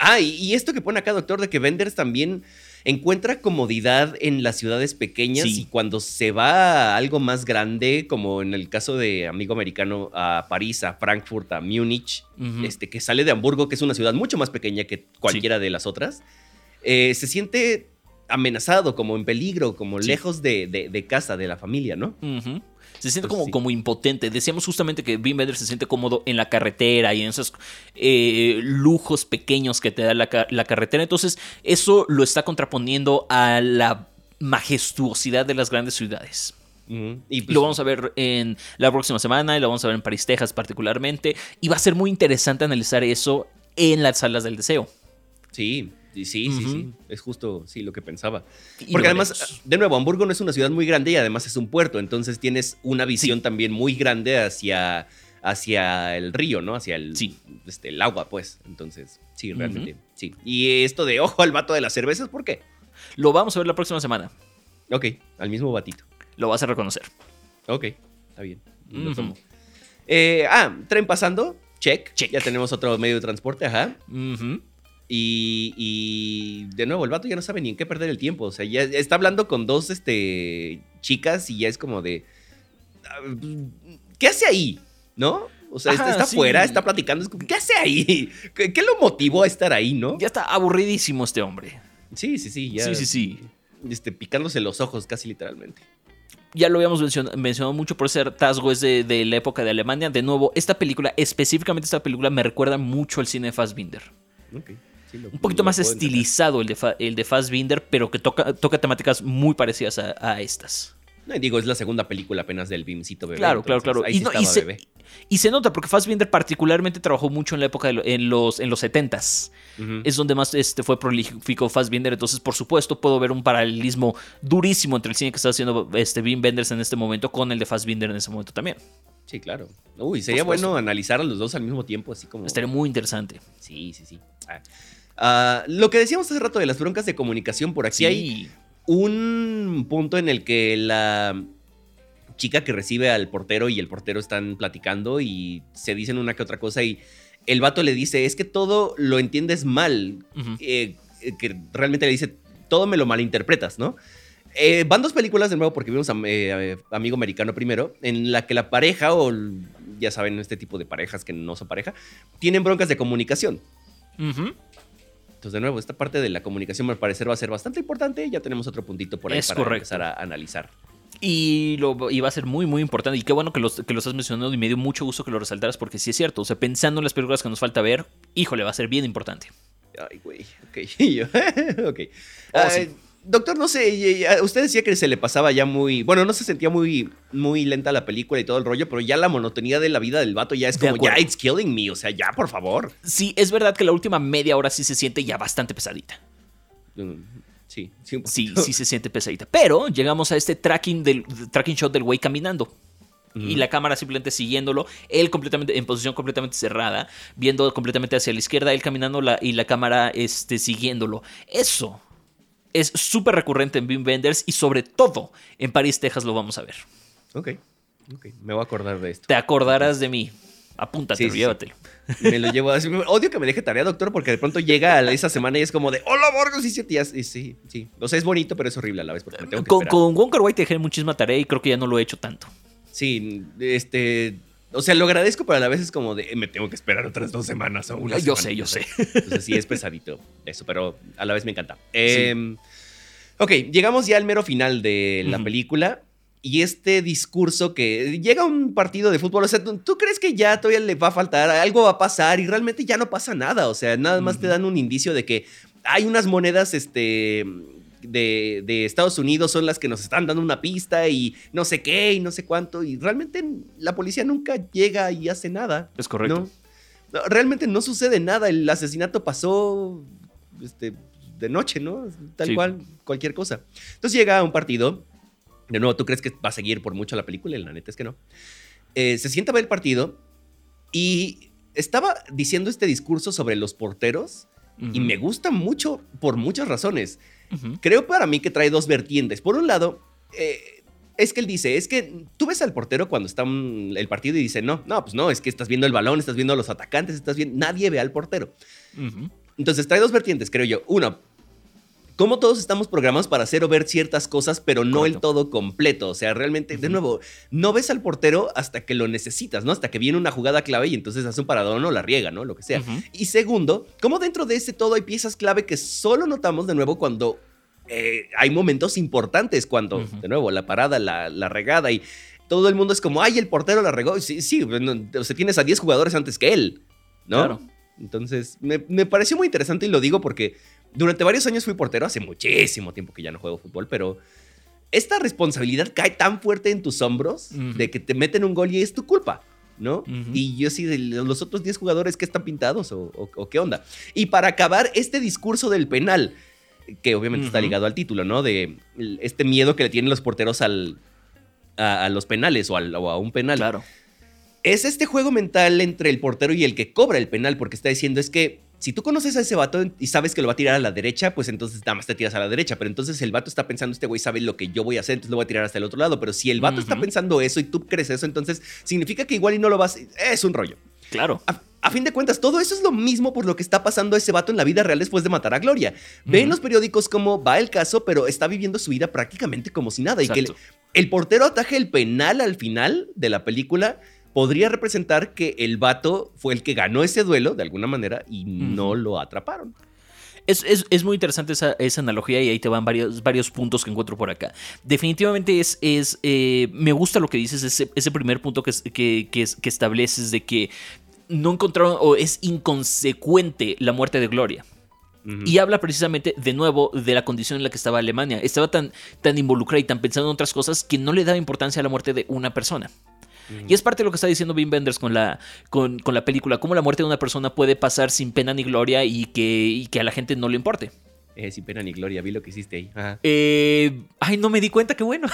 ah, y, esto que pone acá, doctor, de que Venders también encuentra comodidad en las ciudades pequeñas y cuando se va a algo más grande, como en el caso de Amigo Americano, a París, a Frankfurt, a Múnich, este, que sale de Hamburgo, que es una ciudad mucho más pequeña que cualquiera de las otras, eh, se siente amenazado, como en peligro, como lejos de, casa, de la familia, ¿no? Se siente como, como impotente. Decíamos justamente que Wim se siente cómodo en la carretera y en esos eh, lujos pequeños que te da la, carretera. Entonces, eso lo está contraponiendo a la majestuosidad de las grandes ciudades. Y pues lo vamos a ver en la próxima semana y lo vamos a ver en París, Texas particularmente. Y va a ser muy interesante analizar eso en las salas del deseo. Sí, Sí, sí, sí, Es justo, sí, lo que pensaba. Porque además, de nuevo, Hamburgo no es una ciudad muy grande y además es un puerto. Entonces tienes una visión también muy grande hacia, hacia el río, ¿no? Hacia el, este, el agua, pues. Entonces, sí, realmente, sí. Y esto de ojo al vato de las cervezas, ¿por qué? Lo vamos a ver la próxima semana. Ok, al mismo batito. Lo vas a reconocer. Ok, está bien. Eh, ah, tren pasando. Check. Check. Ya tenemos otro medio de transporte, ajá. Y, de nuevo, el vato ya no sabe ni en qué perder el tiempo. O sea, ya está hablando con dos este, chicas y ya es como de. ¿Qué hace ahí? ¿No? O sea, está, afuera, está platicando. ¿Qué hace ahí? ¿Qué, lo motivó a estar ahí, no? Ya está aburridísimo este hombre. Sí, sí, sí. Ya, sí, sí, sí. Este, picándose los ojos casi literalmente. Ya lo habíamos mencionado, mucho por ser tasgo es de, la época de Alemania. De nuevo, esta película, específicamente esta película, me recuerda mucho al cine de Fassbinder. Un poquito más estilizado el de, el de Fassbinder, pero que toca, toca temáticas muy parecidas a, estas. No, digo, es la segunda película apenas del Bimcito Bebé. Claro, claro, claro. y, se, nota, porque Fassbinder particularmente trabajó mucho en la época de en los, en los 70s. Es donde más este, fue prolífico Fassbinder. Entonces, por supuesto, puedo ver un paralelismo durísimo entre el cine que está haciendo este Wim Wenders en este momento con el de Fassbinder en ese momento también. Sí, claro. Uy, sería bueno analizar a los dos al mismo tiempo, así como. Estaría muy interesante. Sí, sí, sí. Ah. Ah, lo que decíamos hace rato de las broncas de comunicación, por aquí hay un punto en el que la chica que recibe al portero y el portero están platicando y se dicen una que otra cosa y el vato le dice, es que todo lo entiendes mal, eh, que realmente le dice, todo me lo malinterpretas, ¿no? Eh, van dos películas de nuevo porque vimos a eh, Amigo Americano primero, en la que la pareja, o ya saben, este tipo de parejas que no son pareja, tienen broncas de comunicación. Entonces, de nuevo, esta parte de la comunicación, al parecer, va a ser bastante importante. Ya tenemos otro puntito por ahí para empezar a analizar. Y, lo, va a ser muy, muy importante. Y qué bueno que los, que los has mencionado y me dio mucho gusto que lo resaltaras porque sí es cierto. O sea, pensando en las películas que nos falta ver, híjole, va a ser bien importante. Ay, güey, ok. ok. Oh, doctor, no sé, usted decía que se le pasaba ya muy. Bueno, no se sentía muy, muy lenta la película y todo el rollo, pero ya la monotonía de la vida del vato ya es como, ya, it's killing me. O sea, ya, por favor. Sí, es verdad que la última media hora sí se siente ya bastante pesadita. Mm, sí, sí, sí, sí se siente pesadita. Pero llegamos a este tracking, del, tracking shot del güey caminando. Y la cámara simplemente siguiéndolo, él completamente en posición completamente cerrada, viendo completamente hacia la izquierda, él caminando la, y la cámara este, siguiéndolo. Eso es súper recurrente en Beam Vendors y sobre todo en París, Texas lo vamos a ver. Ok, ok, me voy a acordar de esto. Te acordarás de mí. Apúntate, llévatelo. Me lo llevo así. Odio que me deje tarea, doctor, porque de pronto llega esa semana y es como de ¡Hola, Borgos! Y sí, sí, sí. O sea, es bonito, pero es horrible a la vez. Porque me tengo que con, con Wonka White dejé muchísima tarea y creo que ya no lo he hecho tanto. Sí, este. O sea, lo agradezco, pero a la vez es como de me tengo que esperar otras dos semanas o una Yo sé, yo sé. Entonces sí es pesadito eso, pero a la vez me encanta. Em, ok, llegamos ya al mero final de la película. Y este discurso que llega un partido de fútbol, o sea, ¿tú, crees que ya todavía le va a faltar, algo va a pasar y realmente ya no pasa nada, o sea, nada más te dan un indicio de que hay unas monedas, este, de, Estados Unidos son las que nos están dando una pista y no sé qué y no sé cuánto. Y realmente la policía nunca llega y hace nada. Es correcto. realmente no sucede nada. El asesinato pasó este, de noche, ¿no? Tal cual, cualquier cosa. Entonces llega a un partido. De nuevo, ¿tú crees que va a seguir por mucho la película? Y la neta es que no. Eh, se sienta a ver el partido y estaba diciendo este discurso sobre los porteros. Y me gusta mucho por muchas razones. Creo para mí que trae dos vertientes. Por un lado, eh, es que él dice, es que tú ves al portero cuando está el partido y dice, no, no, pues no, es que estás viendo el balón, estás viendo a los atacantes, estás viendo, nadie ve al portero. Entonces trae dos vertientes, creo yo. Uno, como todos estamos programados para hacer o ver ciertas cosas, pero no el todo completo. O sea, realmente, de nuevo, no ves al portero hasta que lo necesitas, ¿no? Hasta que viene una jugada clave y entonces hace un paradón o la riega, ¿no? Lo que sea. Y segundo, como dentro de ese todo hay piezas clave que solo notamos de nuevo cuando eh, hay momentos importantes, cuando, de nuevo, la parada, la, regada y todo el mundo es como, ay, el portero la regó. Sí, sí, o sea, tienes a 10 jugadores antes que él, ¿no? Claro. Entonces, me, me pareció muy interesante y lo digo porque durante varios años fui portero, hace muchísimo tiempo que ya no juego fútbol, pero esta responsabilidad cae tan fuerte en tus hombros de que te meten un gol y es tu culpa. ¿no? Y yo sí, de los otros 10 jugadores que están pintados o, qué onda. Y para acabar, este discurso del penal, que obviamente está ligado al título, ¿no? De este miedo que le tienen los porteros al, a, los penales o, o, a un penal. Claro. Es este juego mental entre el portero y el que cobra el penal, porque está diciendo es que si tú conoces a ese vato y sabes que lo va a tirar a la derecha, pues entonces nada más te tiras a la derecha. Pero entonces el vato está pensando, este güey sabe lo que yo voy a hacer, entonces lo voy a tirar hasta el otro lado. Pero si el vato está pensando eso y tú crees eso, entonces significa que igual y no lo vas. Es un rollo. Claro. A, fin de cuentas, todo eso es lo mismo por lo que está pasando a ese vato en la vida real después de matar a Gloria. Ve en los periódicos cómo va el caso, pero está viviendo su vida prácticamente como si nada. Y que el portero ataje el penal al final de la película podría representar que el vato fue el que ganó ese duelo de alguna manera y no lo atraparon. Es, muy interesante esa, analogía y ahí te van varios, varios puntos que encuentro por acá. Definitivamente es, es eh, me gusta lo que dices, ese, primer punto que, que, que, estableces de que no encontraron o es inconsecuente la muerte de Gloria. Y habla precisamente de nuevo de la condición en la que estaba Alemania. Estaba tan, tan involucrada y tan pensando en otras cosas que no le daba importancia a la muerte de una persona. Y es parte de lo que está diciendo Wim Wenders con la, con, la película, cómo la muerte de una persona puede pasar sin pena ni gloria y que, y que a la gente no le importe. Eh, sin pena ni gloria, vi lo que hiciste ahí. Eh, ay, no me di cuenta, qué bueno.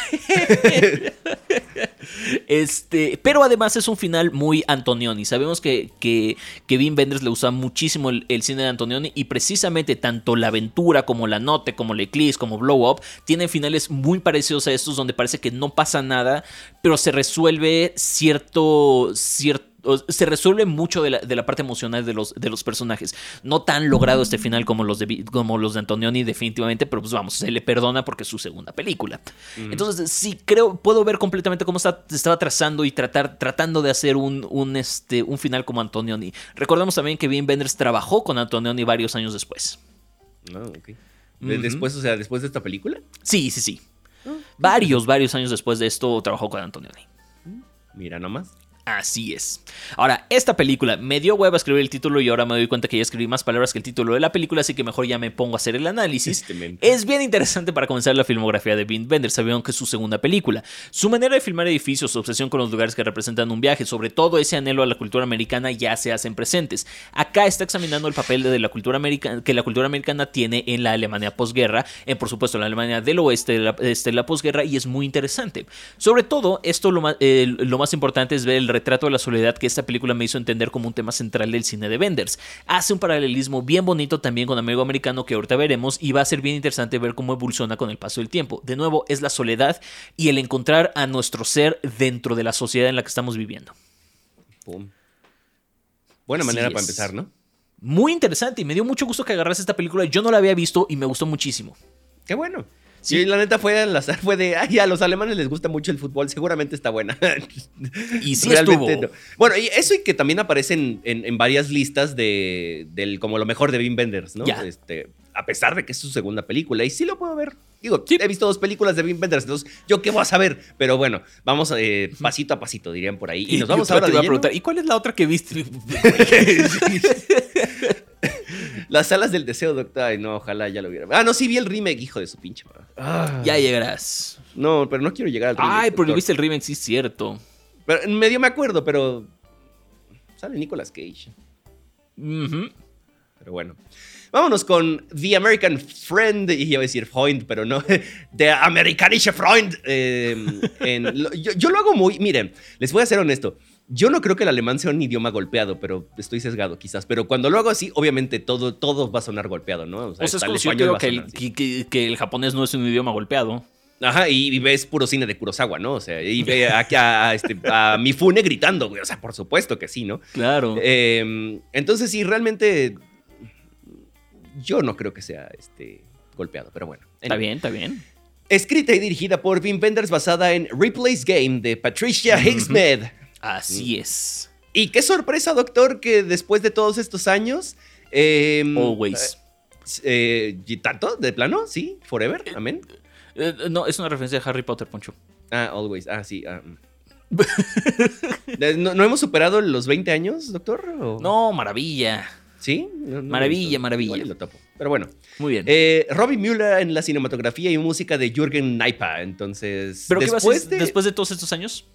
este, pero además es un final muy Antonioni. Sabemos que, que, que le usa muchísimo el, cine de Antonioni y precisamente tanto La Aventura como La Note, como Le Eclipse, como Blow Up, tienen finales muy parecidos a estos donde parece que no pasa nada, pero se resuelve cierto, cierto se resuelve mucho de la, parte emocional de los, de los personajes. No tan logrado este final como los de, como los de Antonioni, definitivamente, pero pues vamos, se le perdona porque es su segunda película. Entonces, sí, creo, puedo ver completamente cómo está, estaba trazando y tratar, tratando de hacer un, un, este, un final como Antonioni. Recordemos también que Wim Wenders trabajó con Antonioni varios años después. No, ok. Después, o sea, después de esta película. Sí, sí, sí. Ah, varios, varios años después de esto trabajó con Antonio Mira nomás. Así es. Ahora, esta película me dio hueva escribir el título y ahora me doy cuenta que ya escribí más palabras que el título de la película, así que mejor ya me pongo a hacer el análisis. Es bien interesante para comenzar la filmografía de Vin Bender, sabían que es su segunda película. Su manera de filmar edificios, su obsesión con los lugares que representan un viaje, sobre todo ese anhelo a la cultura americana ya se hacen presentes. Acá está examinando el papel de la cultura americana, que la cultura americana tiene en la Alemania posguerra, en por supuesto la Alemania del oeste de la, este, la posguerra, y es muy interesante. Sobre todo, esto lo más, eh, lo más importante es ver el retrato de la soledad que esta película me hizo entender como un tema central del cine de Benders. Hace un paralelismo bien bonito también con Amigo Americano que ahorita veremos y va a ser bien interesante ver cómo evoluciona con el paso del tiempo. De nuevo, es la soledad y el encontrar a nuestro ser dentro de la sociedad en la que estamos viviendo. Buena manera para empezar, ¿no? Muy interesante y me dio mucho gusto que agarras esta película. Yo no la había visto y me gustó muchísimo. Qué bueno. Sí, la neta fue al azar, fue de, ay, a los alemanes les gusta mucho el fútbol, seguramente está buena. y sí Realmente estuvo. Bueno, y eso y que también aparece en, varias listas de, del, como lo mejor de Wim Wenders, ¿no? Este, a pesar de que es su segunda película, y sí lo puedo ver. Digo, he visto dos películas de Wim Wenders, entonces, ¿yo qué voy a saber? Pero bueno, vamos eh, pasito a pasito, dirían por ahí. Y nos vamos ahora a preguntar, ¿y cuál es la otra que viste? Las salas del deseo, doctor. Ay, no, ojalá ya lo viera. Ah, no, sí vi el remake, hijo de su pinche. Ah. Ya llegarás. No, pero no quiero llegar al remake. Ay, pero viste el remake, sí es cierto. Pero medio me acuerdo, pero. Sale Nicolas Cage. Pero bueno. Vámonos con The American Friend, y iba a decir Freund, pero no, The Americanische Freund. Em, yo, yo, lo hago muy, miren, les voy a ser honesto, yo no creo que el alemán sea un idioma golpeado, pero estoy sesgado quizás. Pero cuando lo hago así, obviamente todo, todo va a sonar golpeado, ¿no? O sea, es como yo creo que el, que, el japonés no es un idioma golpeado. Ajá, y, ves puro cine de Kurosawa, ¿no? O sea, y ve aquí a, este, a Mifune gritando, güey. O sea, por supuesto que sí, ¿no? Claro. Em, entonces, sí, realmente yo no creo que sea este, golpeado, pero bueno. Está bien, está bien. Escrita y dirigida por Wim Wenders, basada en Replays Game de Patricia Hicksmed. Así es. Y qué sorpresa, doctor, que después de todos estos años. Em, Always. Eh, eh ¿Tanto? ¿De plano? ¿Sí? ¿Forever? Eh, ¿Amén? Eh, no, es una referencia a Harry Potter, Poncho. Ah, Always. Ah, sí. Ah, mm. ¿No, hemos superado los 20 años, doctor? No, maravilla. ¿Sí? maravilla, maravilla. Lo topo. Pero bueno. Muy bien. Eh, Robbie Mueller en la cinematografía y música de Jürgen Naipa. Entonces. ¿Pero después, de... después de todos estos años?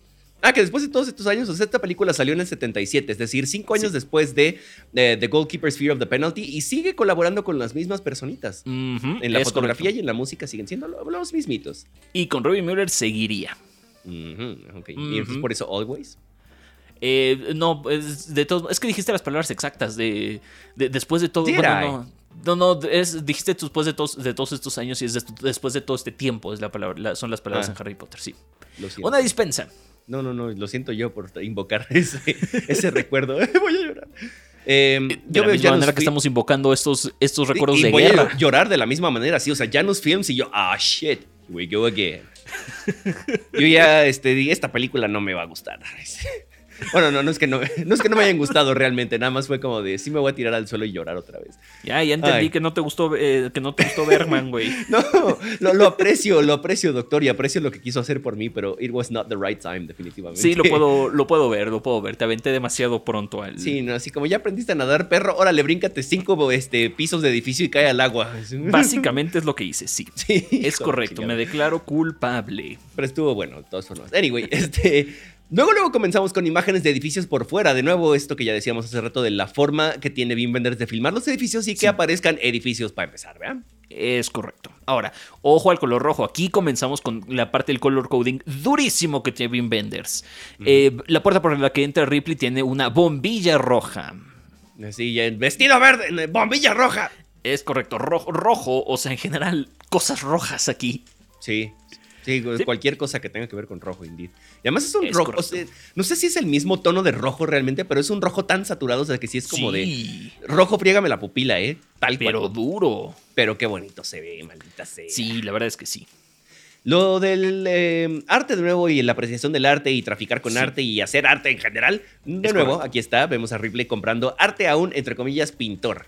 Ah, que después de todos estos años, o sea, esta película salió en el 77, es decir, cinco años después de The Goalkeeper's Fear of the Penalty y sigue colaborando con las mismas personitas. en la fotografía y en la música siguen siendo los mismitos. Y con Robbie Mueller seguiría. ¿Y entonces por eso Always? Eh, no, es, de todo, es que dijiste las palabras exactas de, después de todo. no, no, dijiste después de todos, de todos estos años y es después de todo este tiempo es la palabra, son las palabras ah. en Harry Potter, sí. Una dispensa. No, no, no, lo siento yo por invocar ese, recuerdo. voy a llorar. Em, de yo la misma manera que estamos invocando estos, estos recuerdos de voy guerra. A llorar de la misma manera, sí. O sea, Janus Films y yo, ah, shit, we go again. yo ya este, esta película no me va a gustar. Bueno, no, no es, que no, no es que no me hayan gustado realmente, nada más fue como de sí me voy a tirar al suelo y llorar otra vez. Ya, ya entendí que no te gustó, eh, que no te gustó Bergman, güey. no, lo, aprecio, lo aprecio, doctor, y aprecio lo que quiso hacer por mí, pero it was not the right time, definitivamente. Sí, lo puedo, lo puedo ver, lo puedo ver. Te aventé demasiado pronto al. Sí, no, así como ya aprendiste a nadar, perro, órale, bríncate cinco este, pisos de edificio y cae al agua. Básicamente es lo que hice, sí. Sí. Es correcto, me declaro culpable. Pero estuvo bueno, de todas formas. Anyway, este. Luego, luego comenzamos con imágenes de edificios por fuera. De nuevo, esto que ya decíamos hace rato de la forma que tiene Bien Venders de filmar los edificios y que aparezcan edificios para empezar, ¿verdad? Es correcto. Ahora, ojo al color rojo. Aquí comenzamos con la parte del color coding durísimo que tiene Bien Venders. Eh, la puerta por la que entra Ripley tiene una bombilla roja. Sí, vestido verde, bombilla roja. Es correcto, rojo, rojo, o sea, en general, cosas rojas aquí. Sí, Sí, cualquier cosa que tenga que ver con rojo, indeed. Y además es un rojo, no sé si es el mismo tono de rojo realmente, pero es un rojo tan saturado, o sea, que sí es como de rojo, friégame la pupila, ¿eh? Tal Pero duro. Pero qué bonito se ve, maldita sea. Sí, la verdad es que sí. Lo del em, arte de nuevo y la apreciación del arte y traficar con arte y hacer arte en general, de nuevo, aquí está, vemos a Ripley comprando arte a un, entre comillas, pintor.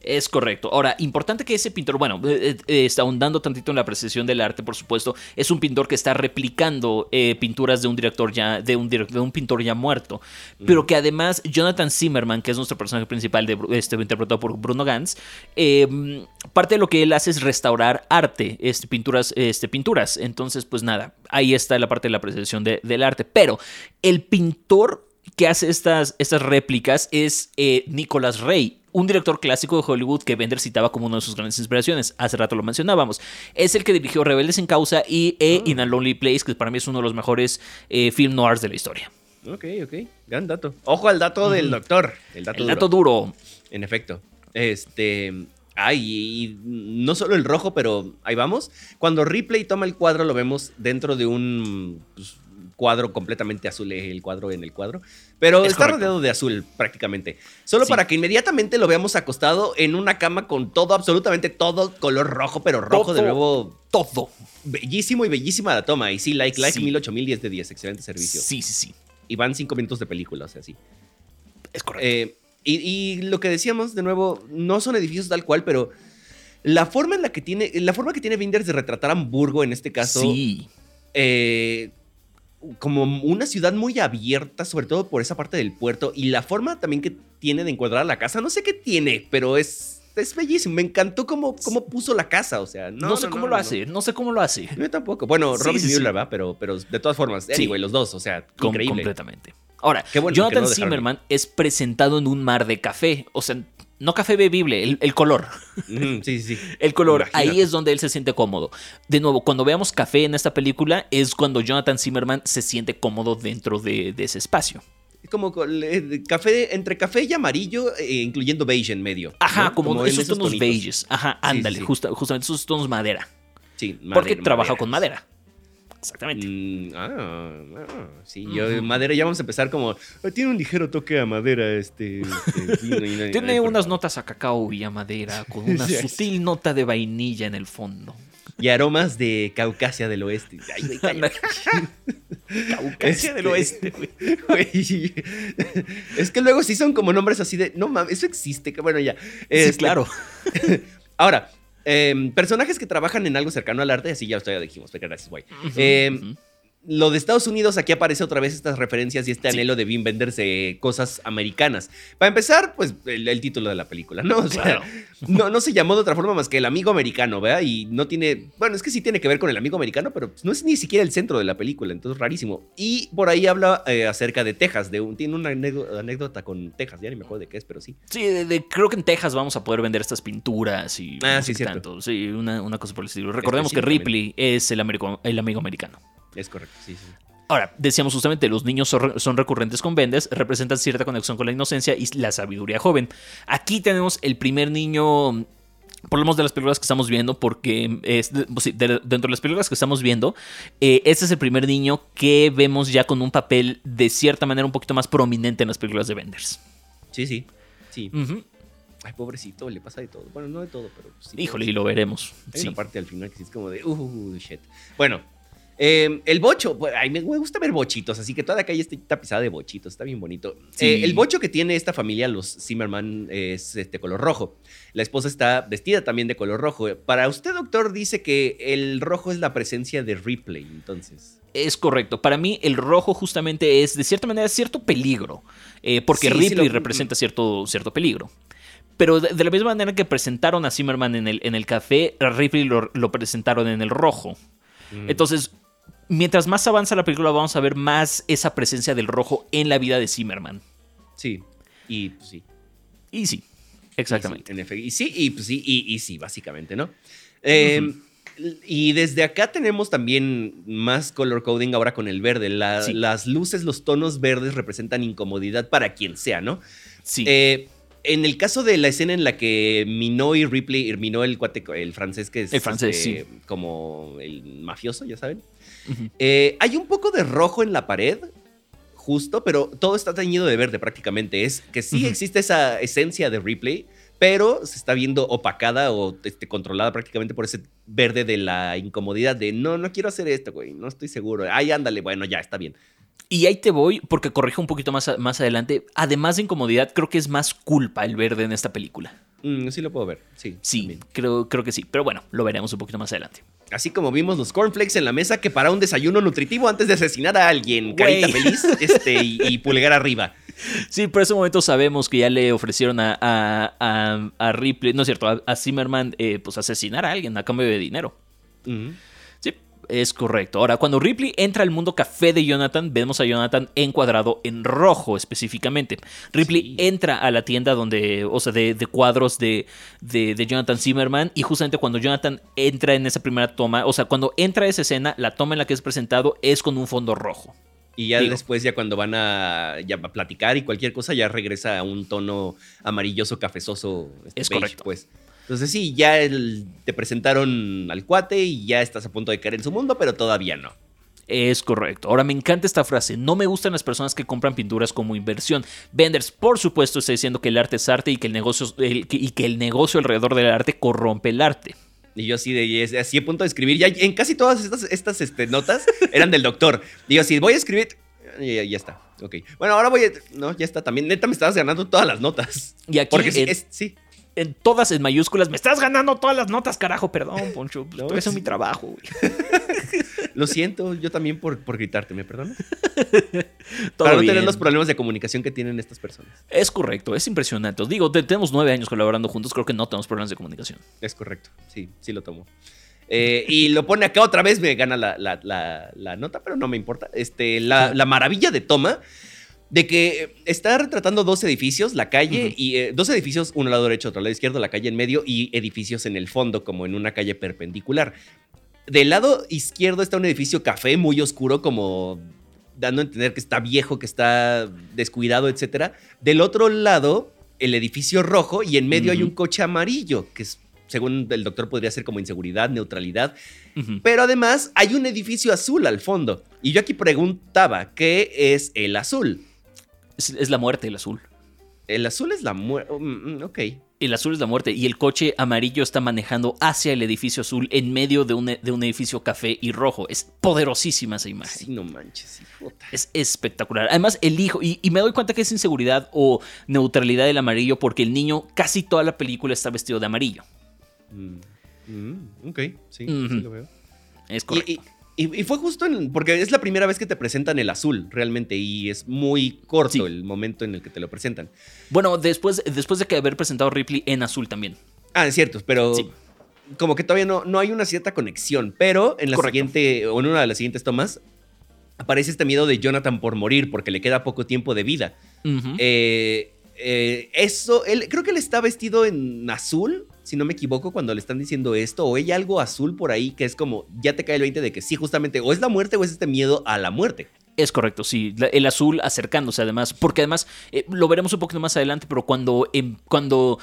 Es correcto. Ahora, importante que ese pintor, bueno, eh, eh, está ahondando tantito en la apreciación del arte, por supuesto. Es un pintor que está replicando eh, pinturas de un director ya, de un, de un pintor ya muerto. Pero que además, Jonathan Zimmerman, que es nuestro personaje principal, de, este, interpretado por Bruno Gantz, em, parte de lo que él hace es restaurar arte, este, pinturas, este, pinturas. Entonces, pues nada, ahí está la parte de la apreciación del arte. Pero el pintor que hace estas, estas réplicas es Nicolas Rey un director clásico de Hollywood que Bender citaba como una de sus grandes inspiraciones. Hace rato lo mencionábamos. Es el que dirigió Rebeldes en Causa y e In a Lonely Place, que para mí es uno de los mejores eh, film noirs de la historia. Ok, ok. Gran dato. Ojo al dato del doctor. El dato, el dato duro. En efecto. Este. Ay, y no solo el rojo, pero ahí vamos. Cuando Ripley toma el cuadro, lo vemos dentro de un pues, cuadro completamente azul, el cuadro en el cuadro. Pero está rodeado de azul prácticamente. Solo para que inmediatamente lo veamos acostado en una cama con todo, absolutamente todo color rojo, pero rojo de nuevo. Todo. Bellísimo y bellísima la toma. Y sí, like, like, mil, ocho mil, diez de 10. Excelente servicio. Sí, sí, sí. Y van cinco minutos de película, o sea, sí. Es correcto. Eh, y, y, lo que decíamos, de nuevo, no son edificios tal cual, pero la forma en la que tiene, la forma que tiene Binders de retratar Hamburgo en este caso. Sí. Eh, como una ciudad muy abierta, sobre todo por esa parte del puerto y la forma también que tiene de encuadrar la casa. No sé qué tiene, pero es, es bellísimo. Me encantó cómo, cómo puso la casa, o sea, no, no sé cómo lo hace, no. sé cómo lo hace. Yo tampoco. Bueno, Robin Müller va, pero, pero de todas formas, anyway, los dos, o sea, increíble. Completamente. Ahora, Jonathan Zimmerman es presentado en un mar de café, o sea, no café bebible, el, color. sí, sí, sí. El color, ahí es donde él se siente cómodo. De nuevo, cuando veamos café en esta película, es cuando Jonathan Zimmerman se siente cómodo dentro de, ese espacio. Como café, entre café y amarillo, eh, incluyendo beige en medio. Ajá, como, esos, tonos beiges. Ajá, ándale, justamente esos tonos madera. Sí, madera, Porque trabaja con madera. Exactamente. Mm, ah, ah, sí, yo, madera, ya vamos a empezar como. Tiene un ligero toque a madera este. este tiene unas notas a cacao y a madera, con una sutil nota de vainilla en el fondo. Y aromas de Caucasia del Oeste. Caucasia del Oeste, güey. Es que luego sí son como nombres así de. No mames, eso existe. Que bueno, ya. Es este, claro. Ahora, Em, personajes que trabajan en algo cercano al arte, así ya, ya dijimos, gracias, güey. Em, lo de Estados Unidos, aquí aparece otra vez estas referencias y este anhelo de bien venderse cosas americanas. Para empezar, pues el, título de la película, ¿no? O sea, no, no se llamó de otra forma más que el amigo americano, ¿verdad? Y no tiene, bueno, es que sí tiene que ver con el amigo americano, pero no es ni siquiera el centro de la película, entonces rarísimo. Y por ahí habla eh, acerca de Texas, de un, tiene una anécdota con Texas, ya ni me acuerdo de qué es, pero sí. Sí, creo que en Texas vamos a poder vender estas pinturas y... Ah, sí, cierto. Sí, una, una, cosa por el estilo. Recordemos que Ripley es el, el amigo americano. Es correcto, sí, sí. Ahora, decíamos justamente, los niños son, recurrentes con Vendes, representan cierta conexión con la inocencia y la sabiduría joven. Aquí tenemos el primer niño por lo menos de las películas que estamos viendo, porque es, pues dentro de las películas que estamos viendo, eh, este es el primer niño que vemos ya con un papel de cierta manera un poquito más prominente en las películas de Benders. Sí, sí, sí. Ay, pobrecito, le pasa de todo. Bueno, no de todo, pero sí. Híjole, y lo veremos. Hay una parte al final que es como de, uh, shit. Bueno, Em, el bocho, pues, me gusta ver bochitos, así que toda la calle está tapizada de bochitos, está bien bonito. Eh, el bocho que tiene esta familia, los Zimmerman, es este color rojo. La esposa está vestida también de color rojo. Para usted, doctor, dice que el rojo es la presencia de Ripley, entonces. Es correcto. Para mí, el rojo justamente es, de cierta manera, cierto peligro. Eh, porque Ripley representa cierto, cierto peligro. Pero de, la misma manera que presentaron a Zimmerman en el, en el café, a Ripley lo, presentaron en el rojo. Mm. Entonces, mientras más avanza la película, vamos a ver más esa presencia del rojo en la vida de Zimmerman. Sí, y pues, sí. Y sí, exactamente. Y sí, y, pues, sí, y, sí, básicamente, ¿no? Em, y desde acá tenemos también más color coding ahora con el verde. Las luces, los tonos verdes representan incomodidad para quien sea, ¿no? Sí. Eh, en el caso de la escena en la que Minot y Ripley, Minot el cuate, el francés que es el francés, este, como el mafioso, ya saben, eh, hay un poco de rojo en la pared, justo, pero todo está teñido de verde prácticamente. Es que sí existe esa esencia de replay, pero se está viendo opacada o este, controlada prácticamente por ese verde de la incomodidad de no, no quiero hacer esto, güey, no estoy seguro. Ay, ándale, bueno, ya está bien. Y ahí te voy, porque corrijo un poquito más, más adelante. Además de incomodidad, creo que es más culpa el verde en esta película. Mm, sí lo puedo ver, sí. Sí, creo, creo que sí. Pero bueno, lo veremos un poquito más adelante. Así como vimos los cornflakes en la mesa que para un desayuno nutritivo antes de asesinar a alguien. Carita feliz este, y, pulgar arriba. Sí, por ese momento sabemos que ya le ofrecieron a, a, Ripley, no es cierto, a, Zimmerman, eh, pues asesinar a alguien a cambio de dinero. Es correcto. Ahora, cuando Ripley entra al mundo café de Jonathan, vemos a Jonathan encuadrado en rojo específicamente. Ripley entra a la tienda donde, o sea, de, cuadros de, de, Jonathan Zimmerman y justamente cuando Jonathan entra en esa primera toma, o sea, cuando entra a esa escena, la toma en la que es presentado es con un fondo rojo. Y ya después, ya cuando van a, ya platicar y cualquier cosa, ya regresa a un tono amarilloso, cafezoso. Este, es correcto. Pues. Entonces sí, ya te presentaron al cuate y ya estás a punto de caer en su mundo, pero todavía no. Es correcto. Ahora me encanta esta frase. No me gustan las personas que compran pinturas como inversión. Venders, por supuesto, está diciendo que el arte es arte y que el negocio, y que el negocio alrededor del arte corrompe el arte. Y yo así de así a punto de escribir. Ya en casi todas estas, estas este, notas eran del doctor. Y yo así, voy a escribir. Ya, ya, está. Ok. Bueno, ahora voy a. No, ya está. También, neta, me estabas ganando todas las notas. Y aquí. Porque es, sí en todas en mayúsculas. Me estás ganando todas las notas, carajo. Perdón, Poncho. No, eso es mi trabajo, Lo siento, yo también por, por gritarte, ¿me perdonas? Para no tener los problemas de comunicación que tienen estas personas. Es correcto, es impresionante. Os digo, tenemos nueve años colaborando juntos, creo que no tenemos problemas de comunicación. Es correcto, sí, sí lo tomo. Eh, y lo pone acá otra vez, me gana la, nota, pero no me importa. Este, la, la maravilla de toma de que está retratando dos edificios, la calle y eh, dos edificios, uno al lado derecho, otro al lado izquierdo, la calle en medio y edificios en el fondo, como en una calle perpendicular. Del lado izquierdo está un edificio café muy oscuro, como dando a entender que está viejo, que está descuidado, etc. Del otro lado, el edificio rojo y en medio hay un coche amarillo, que es, según el doctor podría ser como inseguridad, neutralidad. Pero además hay un edificio azul al fondo. Y yo aquí preguntaba, ¿qué es el azul? Es, la muerte el azul. El azul es la muerte. Mm, mm, ok. El azul es la muerte y el coche amarillo está manejando hacia el edificio azul en medio de un, de un edificio café y rojo. Es poderosísima esa imagen. Sí, no manches, Es espectacular. Además, el hijo, y, me doy cuenta que es inseguridad o neutralidad del amarillo porque el niño casi toda la película está vestido de amarillo. Mm, ok, sí, sí lo veo. Es correcto. Y, fue justo en, porque es la primera vez que te presentan el azul, realmente, y es muy corto el momento en el que te lo presentan. Bueno, después, después de que haber presentado Ripley en azul también. Ah, es cierto, pero como que todavía no, no hay una cierta conexión, pero en la siguiente, o en una de las siguientes tomas, aparece este miedo de Jonathan por morir, porque le queda poco tiempo de vida. eh, eh, eso, él, creo que él está vestido en azul, si no me equivoco, cuando le están diciendo esto, o hay algo azul por ahí que es como, ya te cae el 20 de que sí, justamente, o es la muerte o es este miedo a la muerte. Es correcto, sí. El azul acercándose además, porque además eh, lo veremos un poquito más adelante, pero cuando, em, cuando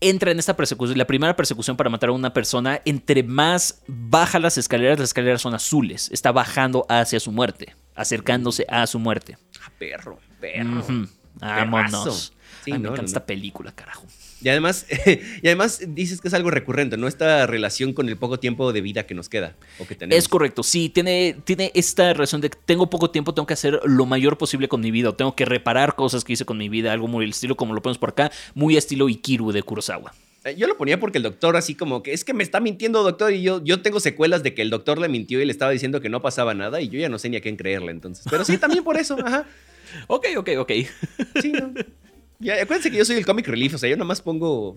entra en esta persecución, la primera persecución para matar a una persona, entre más baja las escaleras, las escaleras son azules, está bajando hacia su muerte, acercándose a su muerte. Ah, perro, perro. Vámonos me encanta esta película, carajo. Y además, y además dices que es algo recurrente, ¿no? Esta relación con el poco tiempo de vida que nos queda o que tenemos. Es correcto, sí, tiene, tiene esta relación de que tengo poco tiempo, tengo que hacer lo mayor posible con mi vida, o tengo que reparar cosas que hice con mi vida, algo muy estilo, como lo ponemos por acá, muy estilo Ikiru de Kurosawa. Eh, yo lo ponía porque el doctor así como que es que me está mintiendo doctor y yo, yo tengo secuelas de que el doctor le mintió y le estaba diciendo que no pasaba nada y yo ya no sé ni a quién creerle entonces. Pero sí, también por eso, ajá. Ok, ok, ok. Sí, no. Ya, acuérdense que yo soy el comic relief, o sea, yo nomás pongo.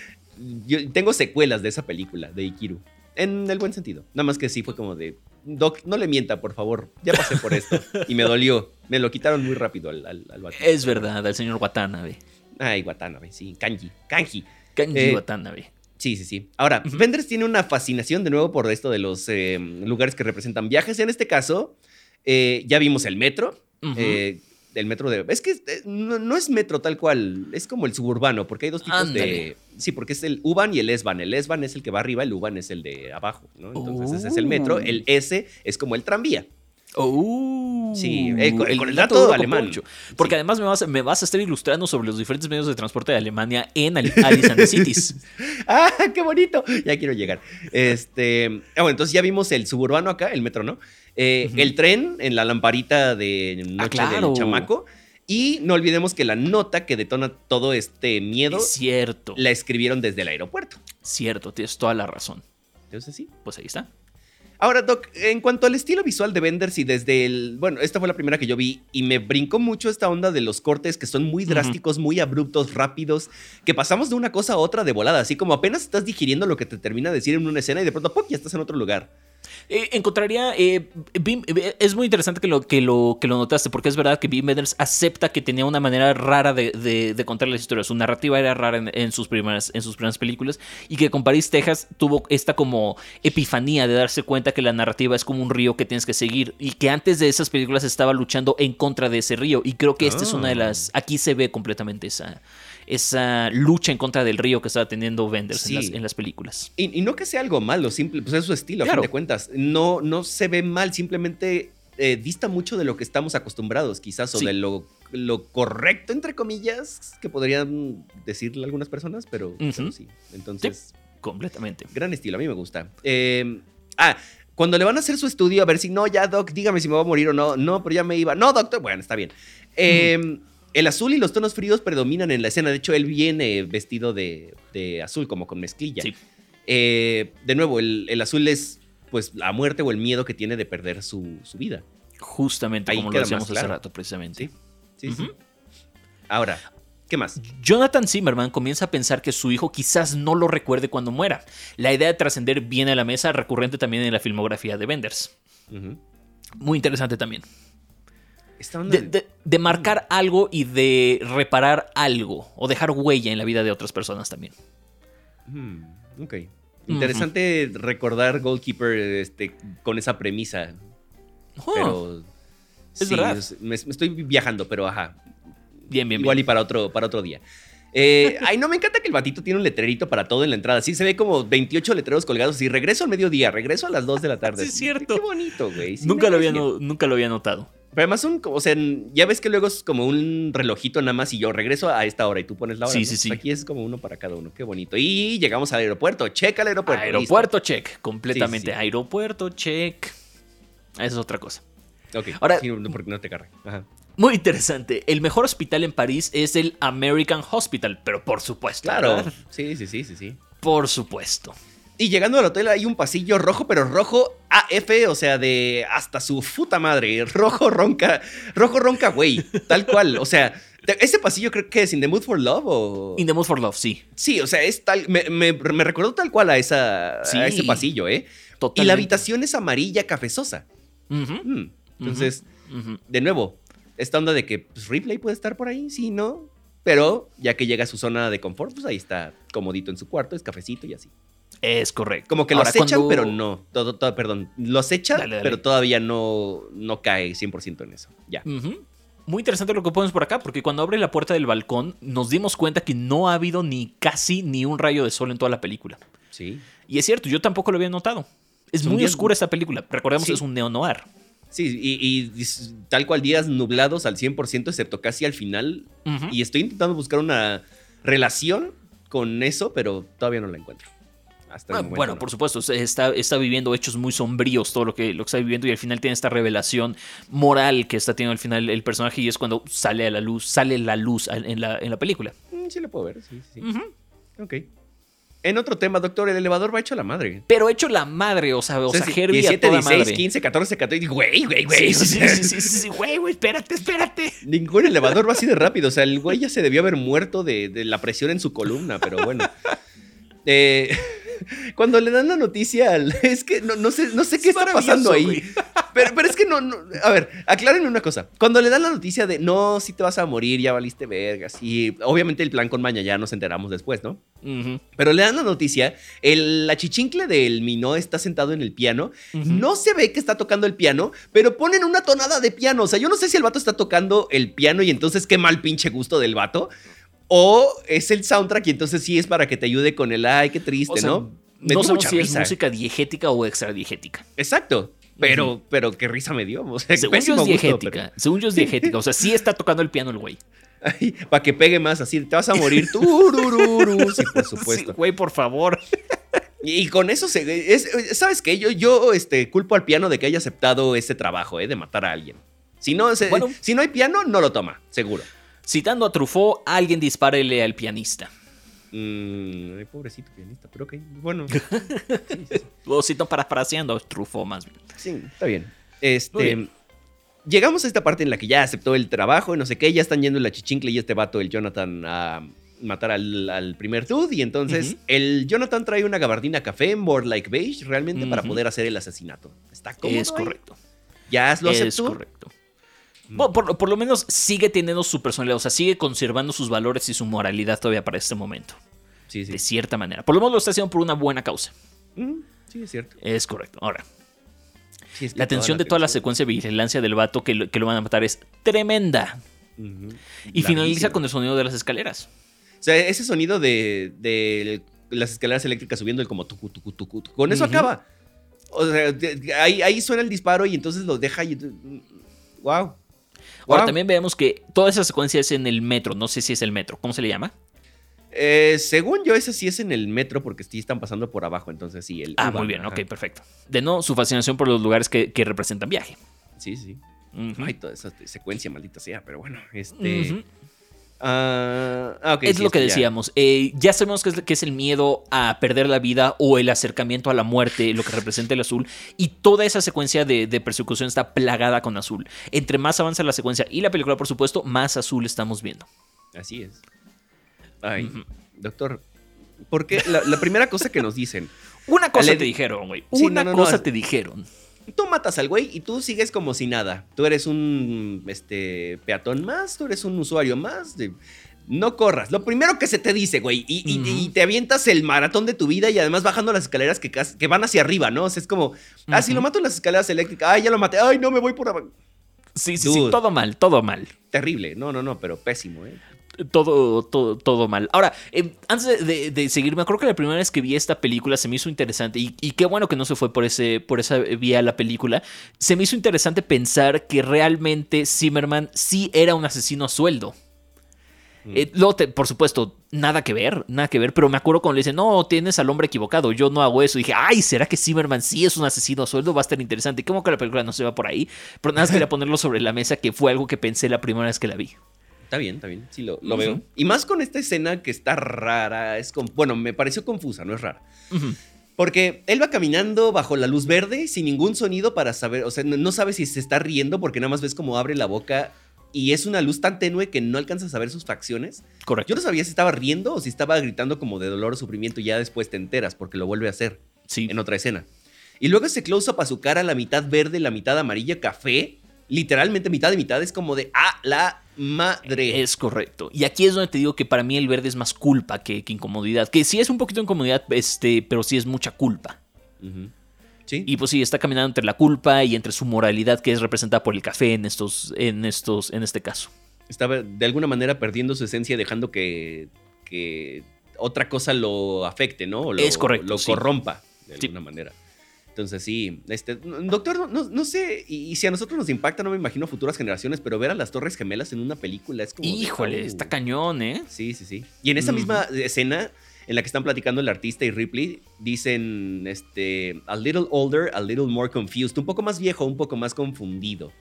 yo tengo secuelas de esa película, de Ikiru. En el buen sentido. Nada más que sí fue como de. Doc, no le mienta, por favor. Ya pasé por esto. y me dolió. Me lo quitaron muy rápido al, al, Es verdad, al señor Watanabe. Ay, Watanabe, sí. Kanji. Kanji. Kanji eh, Watanabe. Sí, sí, sí. Ahora, uh tiene una fascinación de nuevo por esto de los eh, lugares que representan viajes. En este caso, eh, ya vimos el metro del metro de... Es que eh, no, es metro tal cual, es como el suburbano, porque hay dos tipos de... Sí, porque es el U-Bahn y el S-Bahn. El S-Bahn es el que va arriba, el U-Bahn es el de abajo, ¿no? Entonces ese es el metro, el oh. S es como el tranvía. Oh, sí, eh, con, el, dato alemán. Porque además me vas, me vas, a estar ilustrando sobre los diferentes medios de transporte de Alemania en Alice and the Cities. ¡Ah, qué bonito! Ya quiero llegar. Este, ah, bueno, entonces ya vimos el suburbano acá, el metro, ¿no? Eh, el tren en la lamparita de Ah, Noche claro. del Chamaco. Y no olvidemos que la nota que detona todo este miedo Es cierto. la escribieron desde el aeropuerto. Cierto, tienes toda la razón. Entonces sí. Pues ahí está. Ahora, Doc, en cuanto al estilo visual de Benders y desde el. Bueno, esta fue la primera que yo vi y me brincó mucho esta onda de los cortes que son muy drásticos, muy abruptos, rápidos, que pasamos de una cosa a otra de volada, así como apenas estás digiriendo lo que te termina de decir en una escena y de pronto ¡pum! ya estás en otro lugar. Eh, encontraría. eh, eh, es muy interesante que lo, que, lo, que lo notaste, porque es verdad que Wim Wenders acepta que tenía una manera rara de, de- de contar las historias. Su narrativa era rara en, en sus primeras, en sus primeras películas. Y que con París, Texas, tuvo esta como epifanía de darse cuenta que la narrativa es como un río que tienes que seguir. Y que antes de esas películas estaba luchando en contra de ese río. Y creo que esta es una de las. Aquí se ve completamente esa. Esa lucha en contra del río que estaba teniendo Wenders Sí. en, las, en las películas. Y, y no que sea algo malo, simple, pues es su estilo, a Claro. fin de cuentas. No, no se ve mal, simplemente eh, dista mucho de lo que estamos acostumbrados, quizás, o Sí. de lo, lo correcto, entre comillas, que podrían decirle algunas personas, pero, pero Ujú. sí. Entonces. Completamente. Gran estilo, a mí me gusta. Eh, ah, cuando le van a hacer su estudio, a ver si no, ya, Doc, dígame si me voy a morir o no. No, pero ya me iba. No, doctor, bueno, está bien. Eh, El azul y los tonos fríos predominan en la escena. De hecho, él viene vestido de, de azul, como con mezclilla. Sí. Eh, de nuevo, el, el azul es pues la muerte o el miedo que tiene de perder su, su vida. Justamente Ahí como lo decíamos hace rato, precisamente. Sí, sí, sí. Ujú. Ahora, ¿qué más? Jonathan Zimmerman comienza a pensar que su hijo quizás no lo recuerde cuando muera. La idea de trascender viene a la mesa, recurrente también en la filmografía de Benders. Muy interesante también. Esta onda De, de- de marcar algo y de reparar algo o dejar huella en la vida de otras personas también. Mm, ok. Interesante recordar Goalkeeper este, con esa premisa. Oh, Pero. es sí, verdad. es- me, me estoy viajando, pero ajá. bien, bien, Igual bien. y para otro, para otro día. Eh, ay, no, me encanta que el batito tiene un letrerito para todo en la entrada. Sí, se ve como 28 letreros colgados. Y regreso al mediodía, regreso a las 2 de la tarde. Sí, es cierto. Qué bonito, güey. Sí, nunca, me lo había, parece no- nunca lo había notado. Pero además son, o sea, ya ves que luego es como un relojito nada más y yo regreso a esta hora y tú pones la hora. Sí, ¿no? sí, sí. Aquí es como uno para cada uno. Qué bonito. Y llegamos al aeropuerto. Checa el aeropuerto. Aeropuerto check, completamente. Sí, sí, sí. Aeropuerto check. Esa es otra cosa. Ok. Ahora- Sí, no, porque no te cargue. Ajá. Muy interesante. El mejor hospital en París es el American Hospital, pero por supuesto. Claro. ¿verdad? Sí, sí, sí, sí, sí. Por supuesto. Y llegando al hotel hay un pasillo rojo, pero rojo AF, o sea, de hasta su puta madre. Rojo ronca, rojo ronca, güey. Tal cual. O sea, ese pasillo creo que es In the Mood for Love o... In the Mood for Love, sí. Sí, o sea, es tal. Me, me, me recordó tal cual a, esa, Sí. a ese pasillo, ¿eh? Y Totalmente. la habitación es amarilla cafezosa. Mm, Entonces, de nuevo, esta onda de que pues, Ripley puede estar por ahí, sí, ¿no? Pero ya que llega a su zona de confort, pues ahí está comodito en su cuarto, es cafecito y así. Es correcto. Como que Ahora, los echan, cuando- pero no. Todo, todo, perdón. Los echan, Dale, dale. pero todavía no, no cae 100% en eso. Ya. Muy interesante lo que ponemos por acá, porque cuando abre la puerta del balcón nos dimos cuenta que no ha habido ni casi ni un rayo de sol en toda la película. Sí. Y es cierto, yo tampoco lo había notado. Es muy oscura esta película. Recordemos Sí. que es un neo-noir. Sí, y, tal cual días nublados al 100%, excepto casi al final. Y estoy intentando buscar una relación con eso, pero todavía no la encuentro. Hasta Ah, bueno, no. por supuesto, está, está viviendo hechos muy sombríos todo lo que, lo que está viviendo y al final tiene esta revelación moral que está teniendo al final el personaje y es cuando sale a la luz, sale la luz en la, en la película. Mm, Sí, lo puedo ver, sí, sí. Ujú. Ok. En otro tema, doctor, el elevador va hecho a la madre. Pero hecho la madre, o sea, o sea, sí, Herbie a 17, toda 16, madre. 15, 14, 14. Güey, güey, güey. Sí, sí, sí, sí, güey, güey, espérate, espérate. Ningún elevador va así de rápido. O sea, el güey ya se debió haber muerto de, de la presión en su columna, pero bueno. Eh, cuando le dan la noticia al. Es que no, no sé, no sé qué Es está pasando ahí. Pero, pero es que no, no- A ver, aclárenme una cosa. Cuando le dan la noticia de no, si te vas a morir, ya valiste vergas. Y obviamente el plan con Maña ya nos enteramos después, ¿no? Pero le dan la noticia, el, la chichincle del Minó está sentado en el piano. No se ve que está tocando el piano, pero ponen una tonada de piano. O sea, yo no sé si el vato está tocando el piano y entonces qué mal pinche gusto del vato. O es el soundtrack y entonces sí es para que te ayude con el ay, qué triste, O sea, ¿no? Me no sabemos si es música diegética o extradiegética. Exacto. Pero, pero qué risa me dio. O sea, Según yo es diegética. Según yo es diegética. O sea, sí está tocando el piano el güey. para que pegue más así. Te vas a morir. Turururu. Sí, por Sí, supuesto. güey, por favor. Y con eso se. ¿Sabes qué? Yo, yo este, culpo al piano de que haya aceptado ese trabajo, ¿eh? De matar a alguien. Si no, si no hay piano, no lo toma, seguro. Citando a Truffaut, alguien dispárele al pianista. Mmm, pobrecito pianista, pero ok, bueno. o si no, parafraseando a Truffaut más bien. Sí, está bien. Este. Llegamos a esta parte en la que ya aceptó el trabajo y no sé qué, ya están yendo la chichincle y este vato, el Jonathan, a matar al, primer dude. Y entonces el Jonathan trae una gabardina café, more like beige, realmente para poder hacer el asesinato. ¿Está cómodo? Es correcto. ¿Ya lo aceptó? Es correcto. Por, lo menos sigue teniendo su personalidad, o sea, sigue conservando sus valores y su moralidad todavía para este momento. Sí, sí. De cierta manera. Por lo menos lo está haciendo por una buena causa. sí, es cierto. Es correcto. Ahora, la tensión de toda la secuencia de vigilancia del vato que lo, van a matar es tremenda. Y finaliza con el sonido de las escaleras. O sea, ese sonido de, las escaleras eléctricas subiendo el como tucu, tucu, tucu, con eso acaba. O sea, ahí, suena el disparo y entonces lo deja y... ¡Wow! Ahora también vemos que toda esa secuencia es en el metro. No sé si es el metro. ¿Cómo se le llama? Eh, según yo, ese sí es en el metro porque sí están pasando por abajo. Entonces sí. El ah, muy bien. Ok, perfecto. De no, su fascinación por los lugares que, representan viaje. Sí, sí. Ay, toda esa secuencia maldita sea. Pero bueno, este... Ah, es lo que decíamos. Eh, ya sabemos que es, el miedo a perder la vida o el acercamiento a la muerte, lo que representa el azul. Y toda esa secuencia de, persecución está plagada con azul. Entre más avanza la secuencia y la película, por supuesto, más azul estamos viendo. Así es. Ay, doctor, porque la, la, primera cosa que nos dicen. Una cosa te dijeron, güey. Una cosa te dijeron tú matas al güey y tú sigues como si nada. Tú eres un este, peatón más, tú eres un usuario más. no corras. Lo primero que se te dice, güey. Y, te avientas el maratón de tu vida y además bajando las escaleras que, que van hacia arriba, ¿no? O sea, es como, ah, si lo mato en las escaleras eléctricas, ay, ya lo maté, ay, no me voy por abajo. Sí, sí, sí, todo mal, todo mal. Terrible, no, no, no, pero pésimo, ¿eh? Todo, todo, todo mal. Ahora, em, antes de, seguir, me acuerdo que la primera vez que vi esta película se me hizo interesante, y, qué bueno que no se fue por, ese, por esa vía la película, se me hizo interesante pensar que realmente Zimmerman sí era un asesino a sueldo. Mm. Eh, por supuesto, nada que ver, nada que ver, pero me acuerdo cuando le dicen, no, tienes al hombre equivocado, yo no hago eso. Y dije, ay, ¿será que Zimmerman sí es un asesino a sueldo? Va a estar interesante. ¿Cómo que la película no se va por ahí? Pero nada más quería ponerlo sobre la mesa, que fue algo que pensé la primera vez que la vi. Está bien, está bien. Sí, lo, veo. Y más con esta escena que está rara. Es bueno, me pareció confusa, no es rara. Porque él va caminando bajo la luz verde sin ningún sonido para saber, o sea, no, sabe si se está riendo porque nada más ves cómo abre la boca y es una luz tan tenue que no alcanzas a ver sus facciones. Correcto. Yo no sabía si estaba riendo o si estaba gritando como de dolor o sufrimiento y ya después te enteras porque lo vuelve a hacer sí. en otra escena. Y luego ese close-up a su cara, la mitad verde, la mitad amarilla, café, literalmente mitad de mitad, es como de, ah, la madre. Es correcto. Y aquí es donde te digo que para mí el verde es más culpa que, incomodidad. Que sí es un poquito incomodidad, este, pero sí es mucha culpa. ¿Sí? Y pues sí, está caminando entre la culpa y entre su moralidad que es representada por el café en estos, en estos, en este caso. Estaba de alguna manera perdiendo su esencia, dejando que, que otra cosa lo afecte, ¿no? es correcto. Lo corrompa de alguna manera. Entonces sí, este, doctor, no, sé, y, si a nosotros nos impacta, no me imagino futuras generaciones, pero ver a las Torres Gemelas en una película es como... Híjole, está cañón, ¿eh? Sí, sí, sí. Y en esa misma escena en la que están platicando el artista y Ripley, dicen, este, a little older, a little more confused, un poco más viejo, un poco más confundido.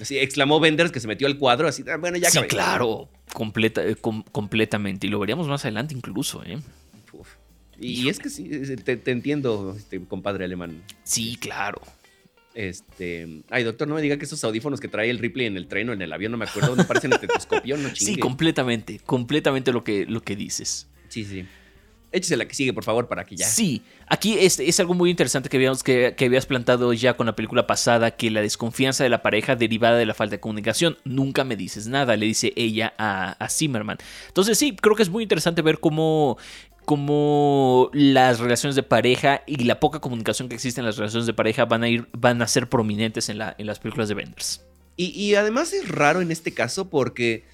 Así exclamó Benders que se metió al cuadro, así, ah, bueno, ya Sí, claro, completa, eh, completamente, y lo veríamos más adelante incluso, ¿eh? Y, es que sí, te, entiendo, este, compadre alemán. Sí, claro. Este. Ay, doctor, no me diga que esos audífonos que trae el Ripley en el tren o en el avión, no me acuerdo, no parecen estetoscopio, no chingue. Sí, completamente, completamente lo que, lo que dices. Sí, sí. Échese la que sigue, por favor, para que ya. Sí, aquí es, es algo muy interesante que, habíamos, que, que, habías plantado ya con la película pasada, que la desconfianza de la pareja derivada de la falta de comunicación. Nunca me dices nada, le dice ella a, a Zimmerman. Entonces sí, creo que es muy interesante ver cómo cómo las relaciones de pareja y la poca comunicación que existe en las relaciones de pareja van a ir, van a ser prominentes en, la, en las películas de Benders. Y, además es raro en este caso porque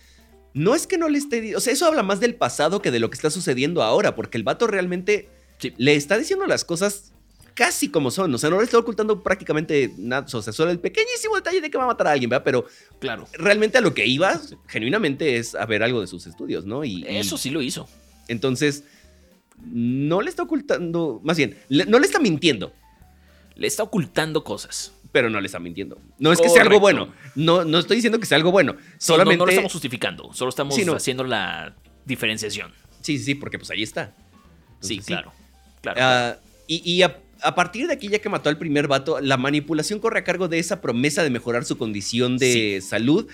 no es que no le esté. O sea, eso habla más del pasado que de lo que está sucediendo ahora, porque el vato realmente le está diciendo las cosas casi como son. O sea, no le está ocultando prácticamente nada. O sea, solo el pequeñísimo detalle de que va a matar a alguien, ¿verdad? Pero claro. realmente a lo que iba, genuinamente, es a ver algo de sus estudios, ¿no? Y, Eso sí lo hizo. Entonces no le está ocultando, más bien, no le está mintiendo. Le está ocultando cosas. Pero no le está mintiendo. No es que sea algo bueno. No, no estoy diciendo que sea algo bueno. Solamente. no, lo estamos justificando. Solo estamos haciendo la diferenciación. Sí, sí, porque pues ahí está. sí, claro. Claro. Ah, y, a, partir de aquí, ya que mató al primer vato, la manipulación corre a cargo de esa promesa de mejorar su condición de salud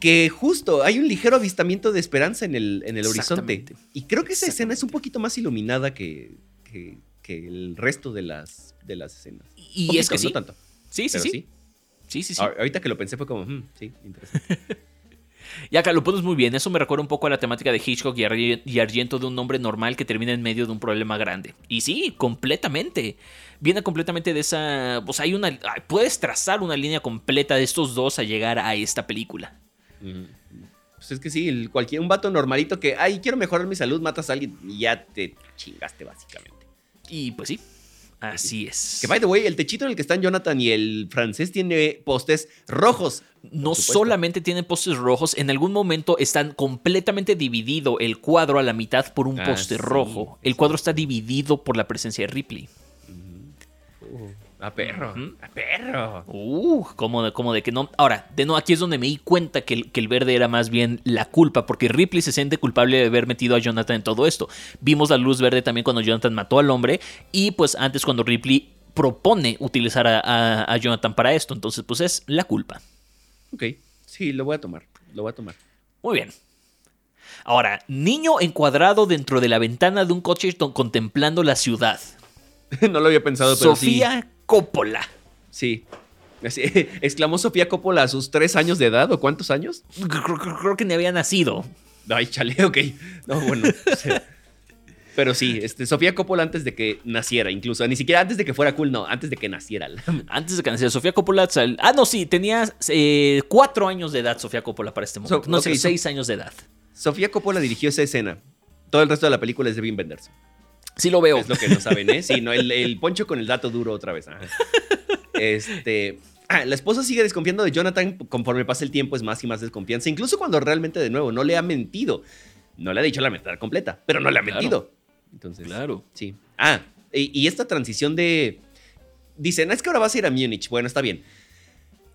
que justo hay un ligero avistamiento de esperanza en el, en el horizonte. Y creo que esa escena es un poquito más iluminada que, que, el resto de las, de las escenas. Y es que sí. No tanto. Sí, sí, sí. sí. Sí, Ahorita que lo pensé fue como, hmm, sí, interesante. y acá lo pones muy bien. Eso me recuerda un poco a la temática de Hitchcock y, Argento de un hombre normal que termina en medio de un problema grande. Y sí, completamente. Viene completamente de esa. O sea, hay una. Puedes trazar una línea completa de estos dos a llegar a esta película. Pues es que sí, cualquier, un vato normalito que, ay, quiero mejorar mi salud, matas a alguien y ya te chingaste básicamente. Y pues sí, así es. Que by the way, el techito en el que están Jonathan y el francés tiene postes rojos. No solamente tienen postes rojos, en algún momento están completamente dividido el cuadro a la mitad por un ah, poste rojo. El cuadro está dividido por la presencia de Ripley. A perro, a perro. Uh, como de, como de que no. Ahora, de nuevo, aquí es donde me di cuenta que el, que el, verde era más bien la culpa, porque Ripley se siente culpable de haber metido a Jonathan en todo esto. Vimos la luz verde también cuando Jonathan mató al hombre, y pues antes cuando Ripley propone utilizar a, Jonathan para esto. Entonces, pues es la culpa. Ok, sí, lo voy a tomar. Lo voy a tomar. Muy bien. Ahora, niño encuadrado dentro de la ventana de un coche contemplando la ciudad. no lo había pensado, pero Sofía Coppola. Sí. exclamó Sofía Coppola a sus tres años de edad, ¿o cuántos años? Creo, que ni había nacido. Ay, chale, ok. No, bueno. Pero sí, este, Sofía Coppola antes de que naciera, incluso. Ni siquiera antes de que fuera cool, no, antes de que naciera. Antes de que naciera. Sofía Coppola. Ah, no, sí, tenía eh, cuatro años de edad Sofía Coppola para este momento. no sé, seis años de edad. Sofía Coppola dirigió esa escena. Todo el resto de la película es de Wim Wenders. Sí lo veo. Es lo que no saben, ¿eh? Sí, no, el, poncho con el dato duro otra vez. Este... Ah, la esposa sigue desconfiando de Jonathan conforme pasa el tiempo, es más y más desconfianza, incluso cuando realmente, de nuevo, no le ha mentido. No le ha dicho la verdad completa, pero no le ha mentido. Entonces, claro. Sí. Ah, y, esta transición de... Dicen, es que ahora vas a ir a Múnich. Bueno, está bien.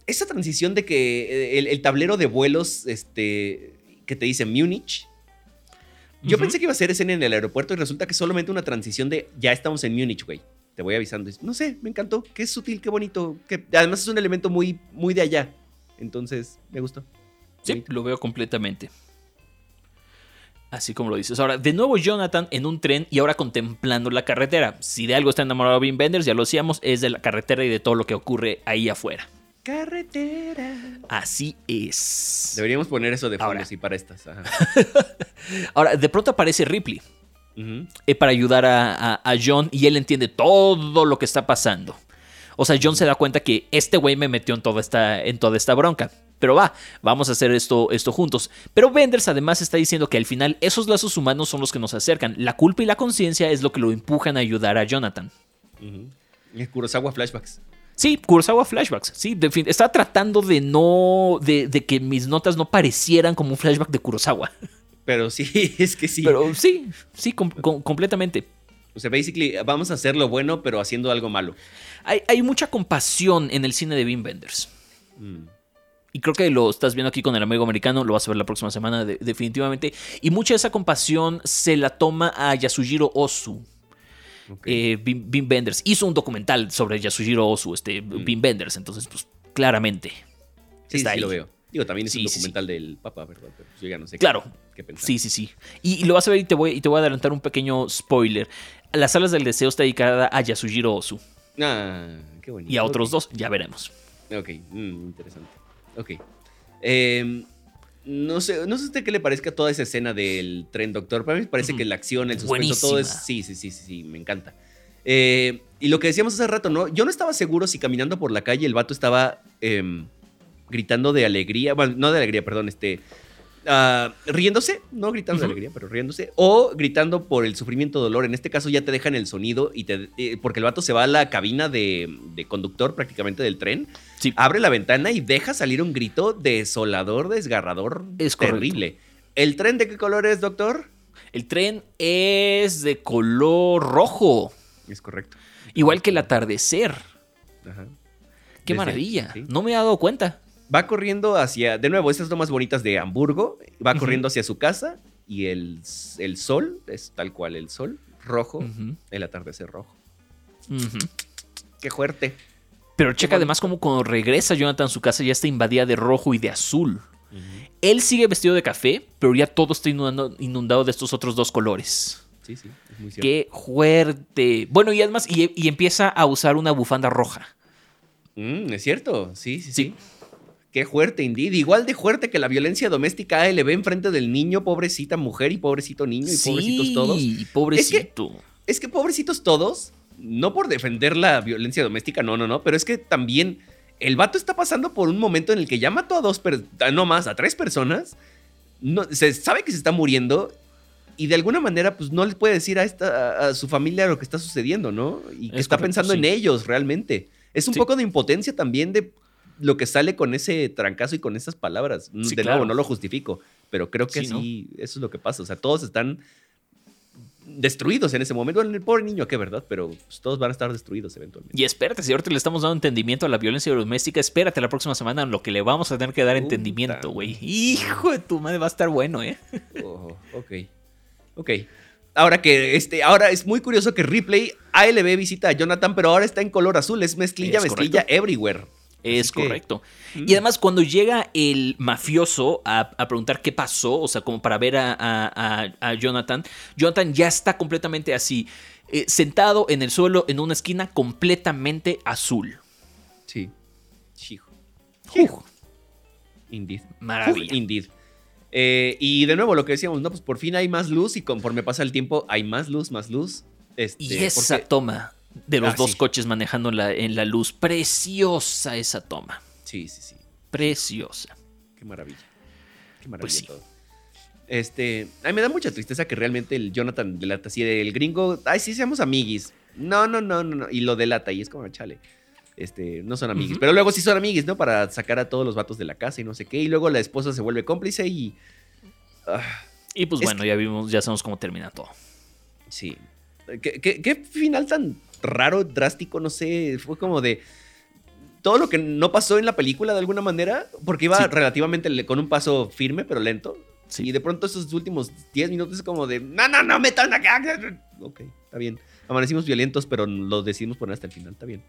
Esa transición de que el, el tablero de vuelos, este, que te dice Múnich, yo pensé que iba a ser escena en el aeropuerto y resulta que es solamente una transición de ya estamos en Múnich, güey. Te voy avisando. No sé, me encantó. Qué sutil, qué bonito. Que además es un elemento muy, muy de allá. Entonces, me gustó. Sí, lo veo completamente. Así como lo dices. Ahora, de nuevo Jonathan en un tren y ahora contemplando la carretera. Si de algo está enamorado Vin Benders, ya lo decíamos, es de la carretera y de todo lo que ocurre ahí afuera. Carretera. Así es. Deberíamos poner eso de fondo así para estas. Ahora, de pronto aparece Ripley. Eh, para ayudar a, John y él entiende todo lo que está pasando. O sea, John se da cuenta que este güey me metió en toda esta, en toda esta bronca. Pero va, vamos a hacer esto, esto juntos. Pero Benders además está diciendo que al final esos lazos humanos son los que nos acercan. La culpa y la conciencia es lo que lo empujan a ayudar a Jonathan. Y Kurosawa Flashbacks. Sí, Kurosawa Flashbacks. Sí, de fin, estaba tratando de no. De, que mis notas no parecieran como un flashback de Kurosawa. Pero sí, es que sí. Pero sí, sí, completamente. O sea, basically, vamos a hacer lo bueno, pero haciendo algo malo. Hay, mucha compasión en el cine de Wim Wenders. Mm. Y creo que lo estás viendo aquí con el amigo americano, lo vas a ver la próxima semana, definitivamente. Y mucha de esa compasión se la toma a Yasujiro Ozu. Eh, Bim, Benders hizo un documental sobre Yasujiro Ozu, este, mm. Bim Benders, entonces, pues claramente. Sí, está ahí. lo veo. Digo, también es un documental del Papa, ¿verdad? Pero yo ya no sé claro. qué, pensar. Sí, sí, sí. Y, lo vas a ver y te, voy, y te voy a adelantar un pequeño spoiler. Las salas del deseo está dedicada a Yasujiro Ozu. Ah, qué bonito. Y a otros dos, ya veremos. Ok, mm, interesante. Ok. Eh, no sé, no sé a usted qué le parezca toda esa escena del tren doctor. Para mí me parece que la acción, el suspenso, todo es. Sí, sí, sí, sí, me encanta. Eh, y lo que decíamos hace rato, ¿no? Yo no estaba seguro si caminando por la calle el vato estaba em, gritando de alegría. Bueno, no de alegría, perdón, este. Ah, riéndose, no gritando de alegría, pero riéndose, o gritando por el sufrimiento, dolor. En este caso ya te dejan el sonido y te, eh, porque el vato se va a la cabina de, conductor prácticamente del tren, abre la ventana y deja salir un grito desolador, desgarrador, es terrible. ¿El tren de qué color es, doctor? El tren es de color rojo. Es correcto. Igual que el atardecer. Ajá. Qué maravilla. No me he dado cuenta. Va corriendo hacia, de nuevo, estas tomas bonitas de Hamburgo. Va corriendo hacia su casa y el, el, sol, es tal cual el sol, rojo, el atardecer rojo. Qué fuerte. Pero checa además como cuando regresa Jonathan a su casa ya está invadida de rojo y de azul. Él sigue vestido de café, pero ya todo está inundado de estos otros dos colores. Sí, sí, es muy cierto. Qué fuerte. Bueno, y además, y, empieza a usar una bufanda roja. Mm, es cierto, sí, sí, sí. Qué fuerte, indeed. Igual de fuerte que la violencia doméstica ALB enfrente del niño, pobrecita mujer y pobrecito niño y pobrecitos todos. Sí, pobrecito. Es que, pobrecitos todos, no por defender la violencia doméstica, no, no, no, pero es que también el vato está pasando por un momento en el que ya mató a dos, no más, a tres personas. No, se sabe que se está muriendo y de alguna manera pues no le puede decir a, esta, a su familia lo que está sucediendo, ¿no? Y que está pensando en ellos realmente. Es un poco de impotencia también de lo que sale con ese trancazo y con esas palabras. de nuevo, no lo justifico, pero creo que sí, eso es lo que pasa. O sea, todos están destruidos en ese momento. Bueno, el pobre niño, qué verdad, pero pues, todos van a estar destruidos eventualmente. Y espérate, si ahorita le estamos dando entendimiento a la violencia doméstica, espérate la próxima semana en lo que le vamos a tener que dar entendimiento, güey. Hijo de tu madre, va a estar bueno, ¿eh? Oh, ok. Ok. Ahora que este, ahora es muy curioso que Ripley ALB visita a Jonathan, pero ahora está en color azul, es mezclilla, mezclilla everywhere. Es correcto. Mm. Y además, cuando llega el mafioso a, preguntar qué pasó, o sea, como para ver a, Jonathan, Jonathan ya está completamente así, eh, sentado en el suelo en una esquina completamente azul. Sí. Chijo. Indeed. Maravilla. indeed. Eh, y de nuevo, lo que decíamos, no, pues por fin hay más luz y conforme pasa el tiempo hay más luz, más luz. Este, y esa toma de los ah, dos coches manejando en la luz, preciosa esa toma. Sí, sí, sí. Preciosa. Qué maravilla. Qué maravilla pues Este, a mí me da mucha tristeza que realmente el Jonathan delata así del gringo, ay, sí, seamos amiguis. No, no, no, no, no. Y lo delata y es como, chale. Este, no son amiguis. Pero luego sí son amiguis, ¿no? Para sacar a todos los vatos de la casa y no sé qué. Y luego la esposa se vuelve cómplice y. Ah, y pues bueno, ya vimos, ya sabemos cómo termina todo. Sí. ¿Qué, final tan raro, drástico? No sé. Fue como de. Todo lo que no pasó en la película de alguna manera, porque iba relativamente con un paso firme, pero lento. Y de pronto esos últimos 10 minutos es como de, no, no, no, metan acá. Ok, está bien. Amanecimos violentos, pero lo decidimos poner hasta el final, está bien.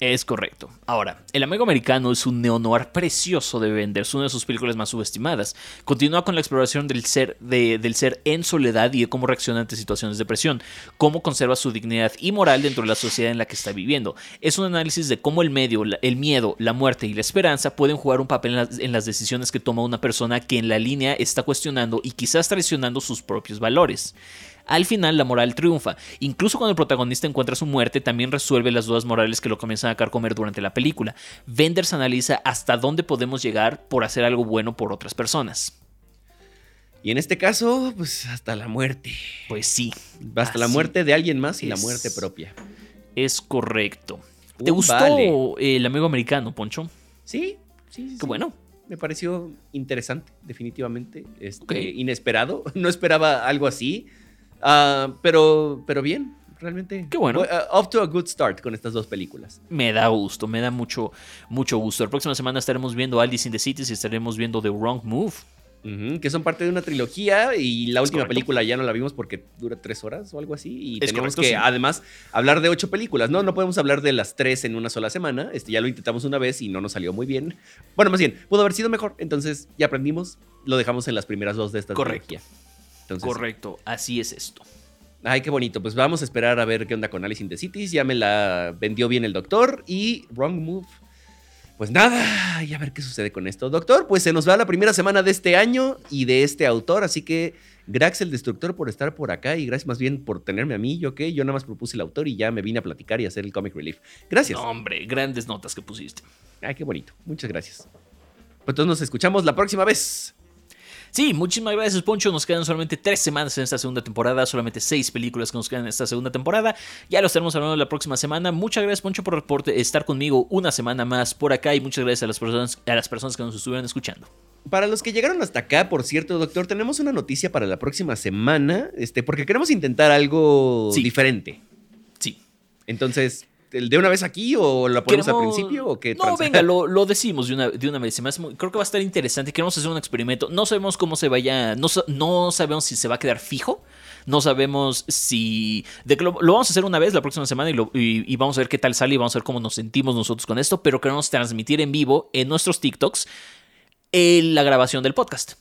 Es correcto. Ahora, El Amigo Americano es un neo-noir precioso de Benders, una de sus películas más subestimadas. Continúa con la exploración del ser, del ser en soledad y de cómo reacciona ante situaciones de presión, cómo conserva su dignidad y moral dentro de la sociedad en la que está viviendo. Es un análisis de cómo el medio, el miedo, la muerte y la esperanza pueden jugar un papel en las decisiones que toma una persona que en la línea está cuestionando y quizás traicionando sus propios valores. Al final la moral triunfa. Incluso cuando el protagonista encuentra su muerte, también resuelve las dudas morales que lo comienzan a carcomer durante la película. Wenders analiza hasta dónde podemos llegar por hacer algo bueno por otras personas. Y en este caso, pues hasta la muerte. Pues sí. Hasta la muerte de alguien más y la muerte propia. Es correcto. ¿Te gustó el amigo americano, Poncho? Sí, sí, sí. Qué bueno. Me pareció interesante, definitivamente. Este, Inesperado. No esperaba algo así. Ah, pero, pero bien, realmente. Qué bueno. Uh, off to a good start con estas dos películas. Me da gusto, me da mucho, mucho gusto. La próxima semana estaremos viendo Alice in the Cities y estaremos viendo The Wrong Move. que son parte de una trilogía y la última película ya no la vimos porque dura tres horas o algo así. Y tenemos que además hablar de ocho películas. No, no podemos hablar de las tres en una sola semana. Este, ya lo intentamos una vez y no nos salió muy bien. Bueno, más bien, pudo haber sido mejor. Entonces ya aprendimos, lo dejamos en las primeras dos de esta trilogía. Correcto, así es esto. Ay, qué bonito. Pues vamos a esperar a ver qué onda con Alice in the Cities. Ya me la vendió bien el doctor. Y Wrong Move. Pues nada, y a ver qué sucede con esto. Doctor, pues se nos va la primera semana de este año y de este autor. Así que gracias el destructor por estar por acá y gracias más bien por tenerme a mí. Yo que yo nada más propuse el autor y ya me vine a platicar y hacer el comic relief. Gracias. hombre, grandes notas que pusiste. Ay, qué bonito. Muchas gracias. Pues entonces nos escuchamos la próxima vez. Sí, muchísimas gracias, Poncho. Nos quedan solamente tres semanas en esta segunda temporada, solamente seis películas que nos quedan en esta segunda temporada. Ya lo estaremos hablando la próxima semana. Muchas gracias, Poncho, por estar conmigo una semana más por acá y muchas gracias a las personas, a las personas que nos estuvieron escuchando. Para los que llegaron hasta acá, por cierto, doctor, tenemos una noticia para la próxima semana, este, porque queremos intentar algo diferente. Sí. Entonces, ¿el de una vez aquí o lo ponemos al principio o qué? No, venga, lo, decimos de una, de una vez. creo que va a estar interesante. Queremos hacer un experimento. No sabemos cómo se vaya, no, no sabemos si se va a quedar fijo. No sabemos si. De que lo, vamos a hacer una vez la próxima semana y, vamos a ver qué tal sale y vamos a ver cómo nos sentimos nosotros con esto. Pero queremos transmitir en vivo en nuestros TikToks la grabación del podcast.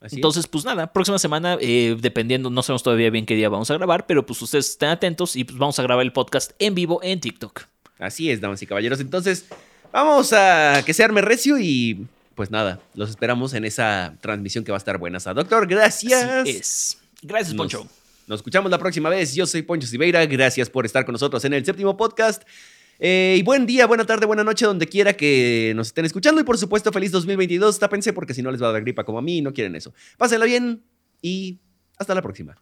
Entonces, pues nada, próxima semana, eh, dependiendo, no sabemos todavía bien qué día vamos a grabar, pero pues ustedes estén atentos y pues vamos a grabar el podcast en vivo en TikTok. Así es, damas y caballeros. Entonces, vamos a que se arme recio y pues nada, los esperamos en esa transmisión que va a estar buena. Doctor, gracias. Gracias, Poncho. nos escuchamos la próxima vez. Yo soy Poncho Siveira. Gracias por estar con nosotros en el séptimo podcast. Eh, y buen día, buena tarde, buena noche, donde quiera que nos estén escuchando. Y por supuesto, feliz 2022. Tápense porque si no les va a dar gripa como a mí no quieren eso. Pásenla bien y hasta la próxima.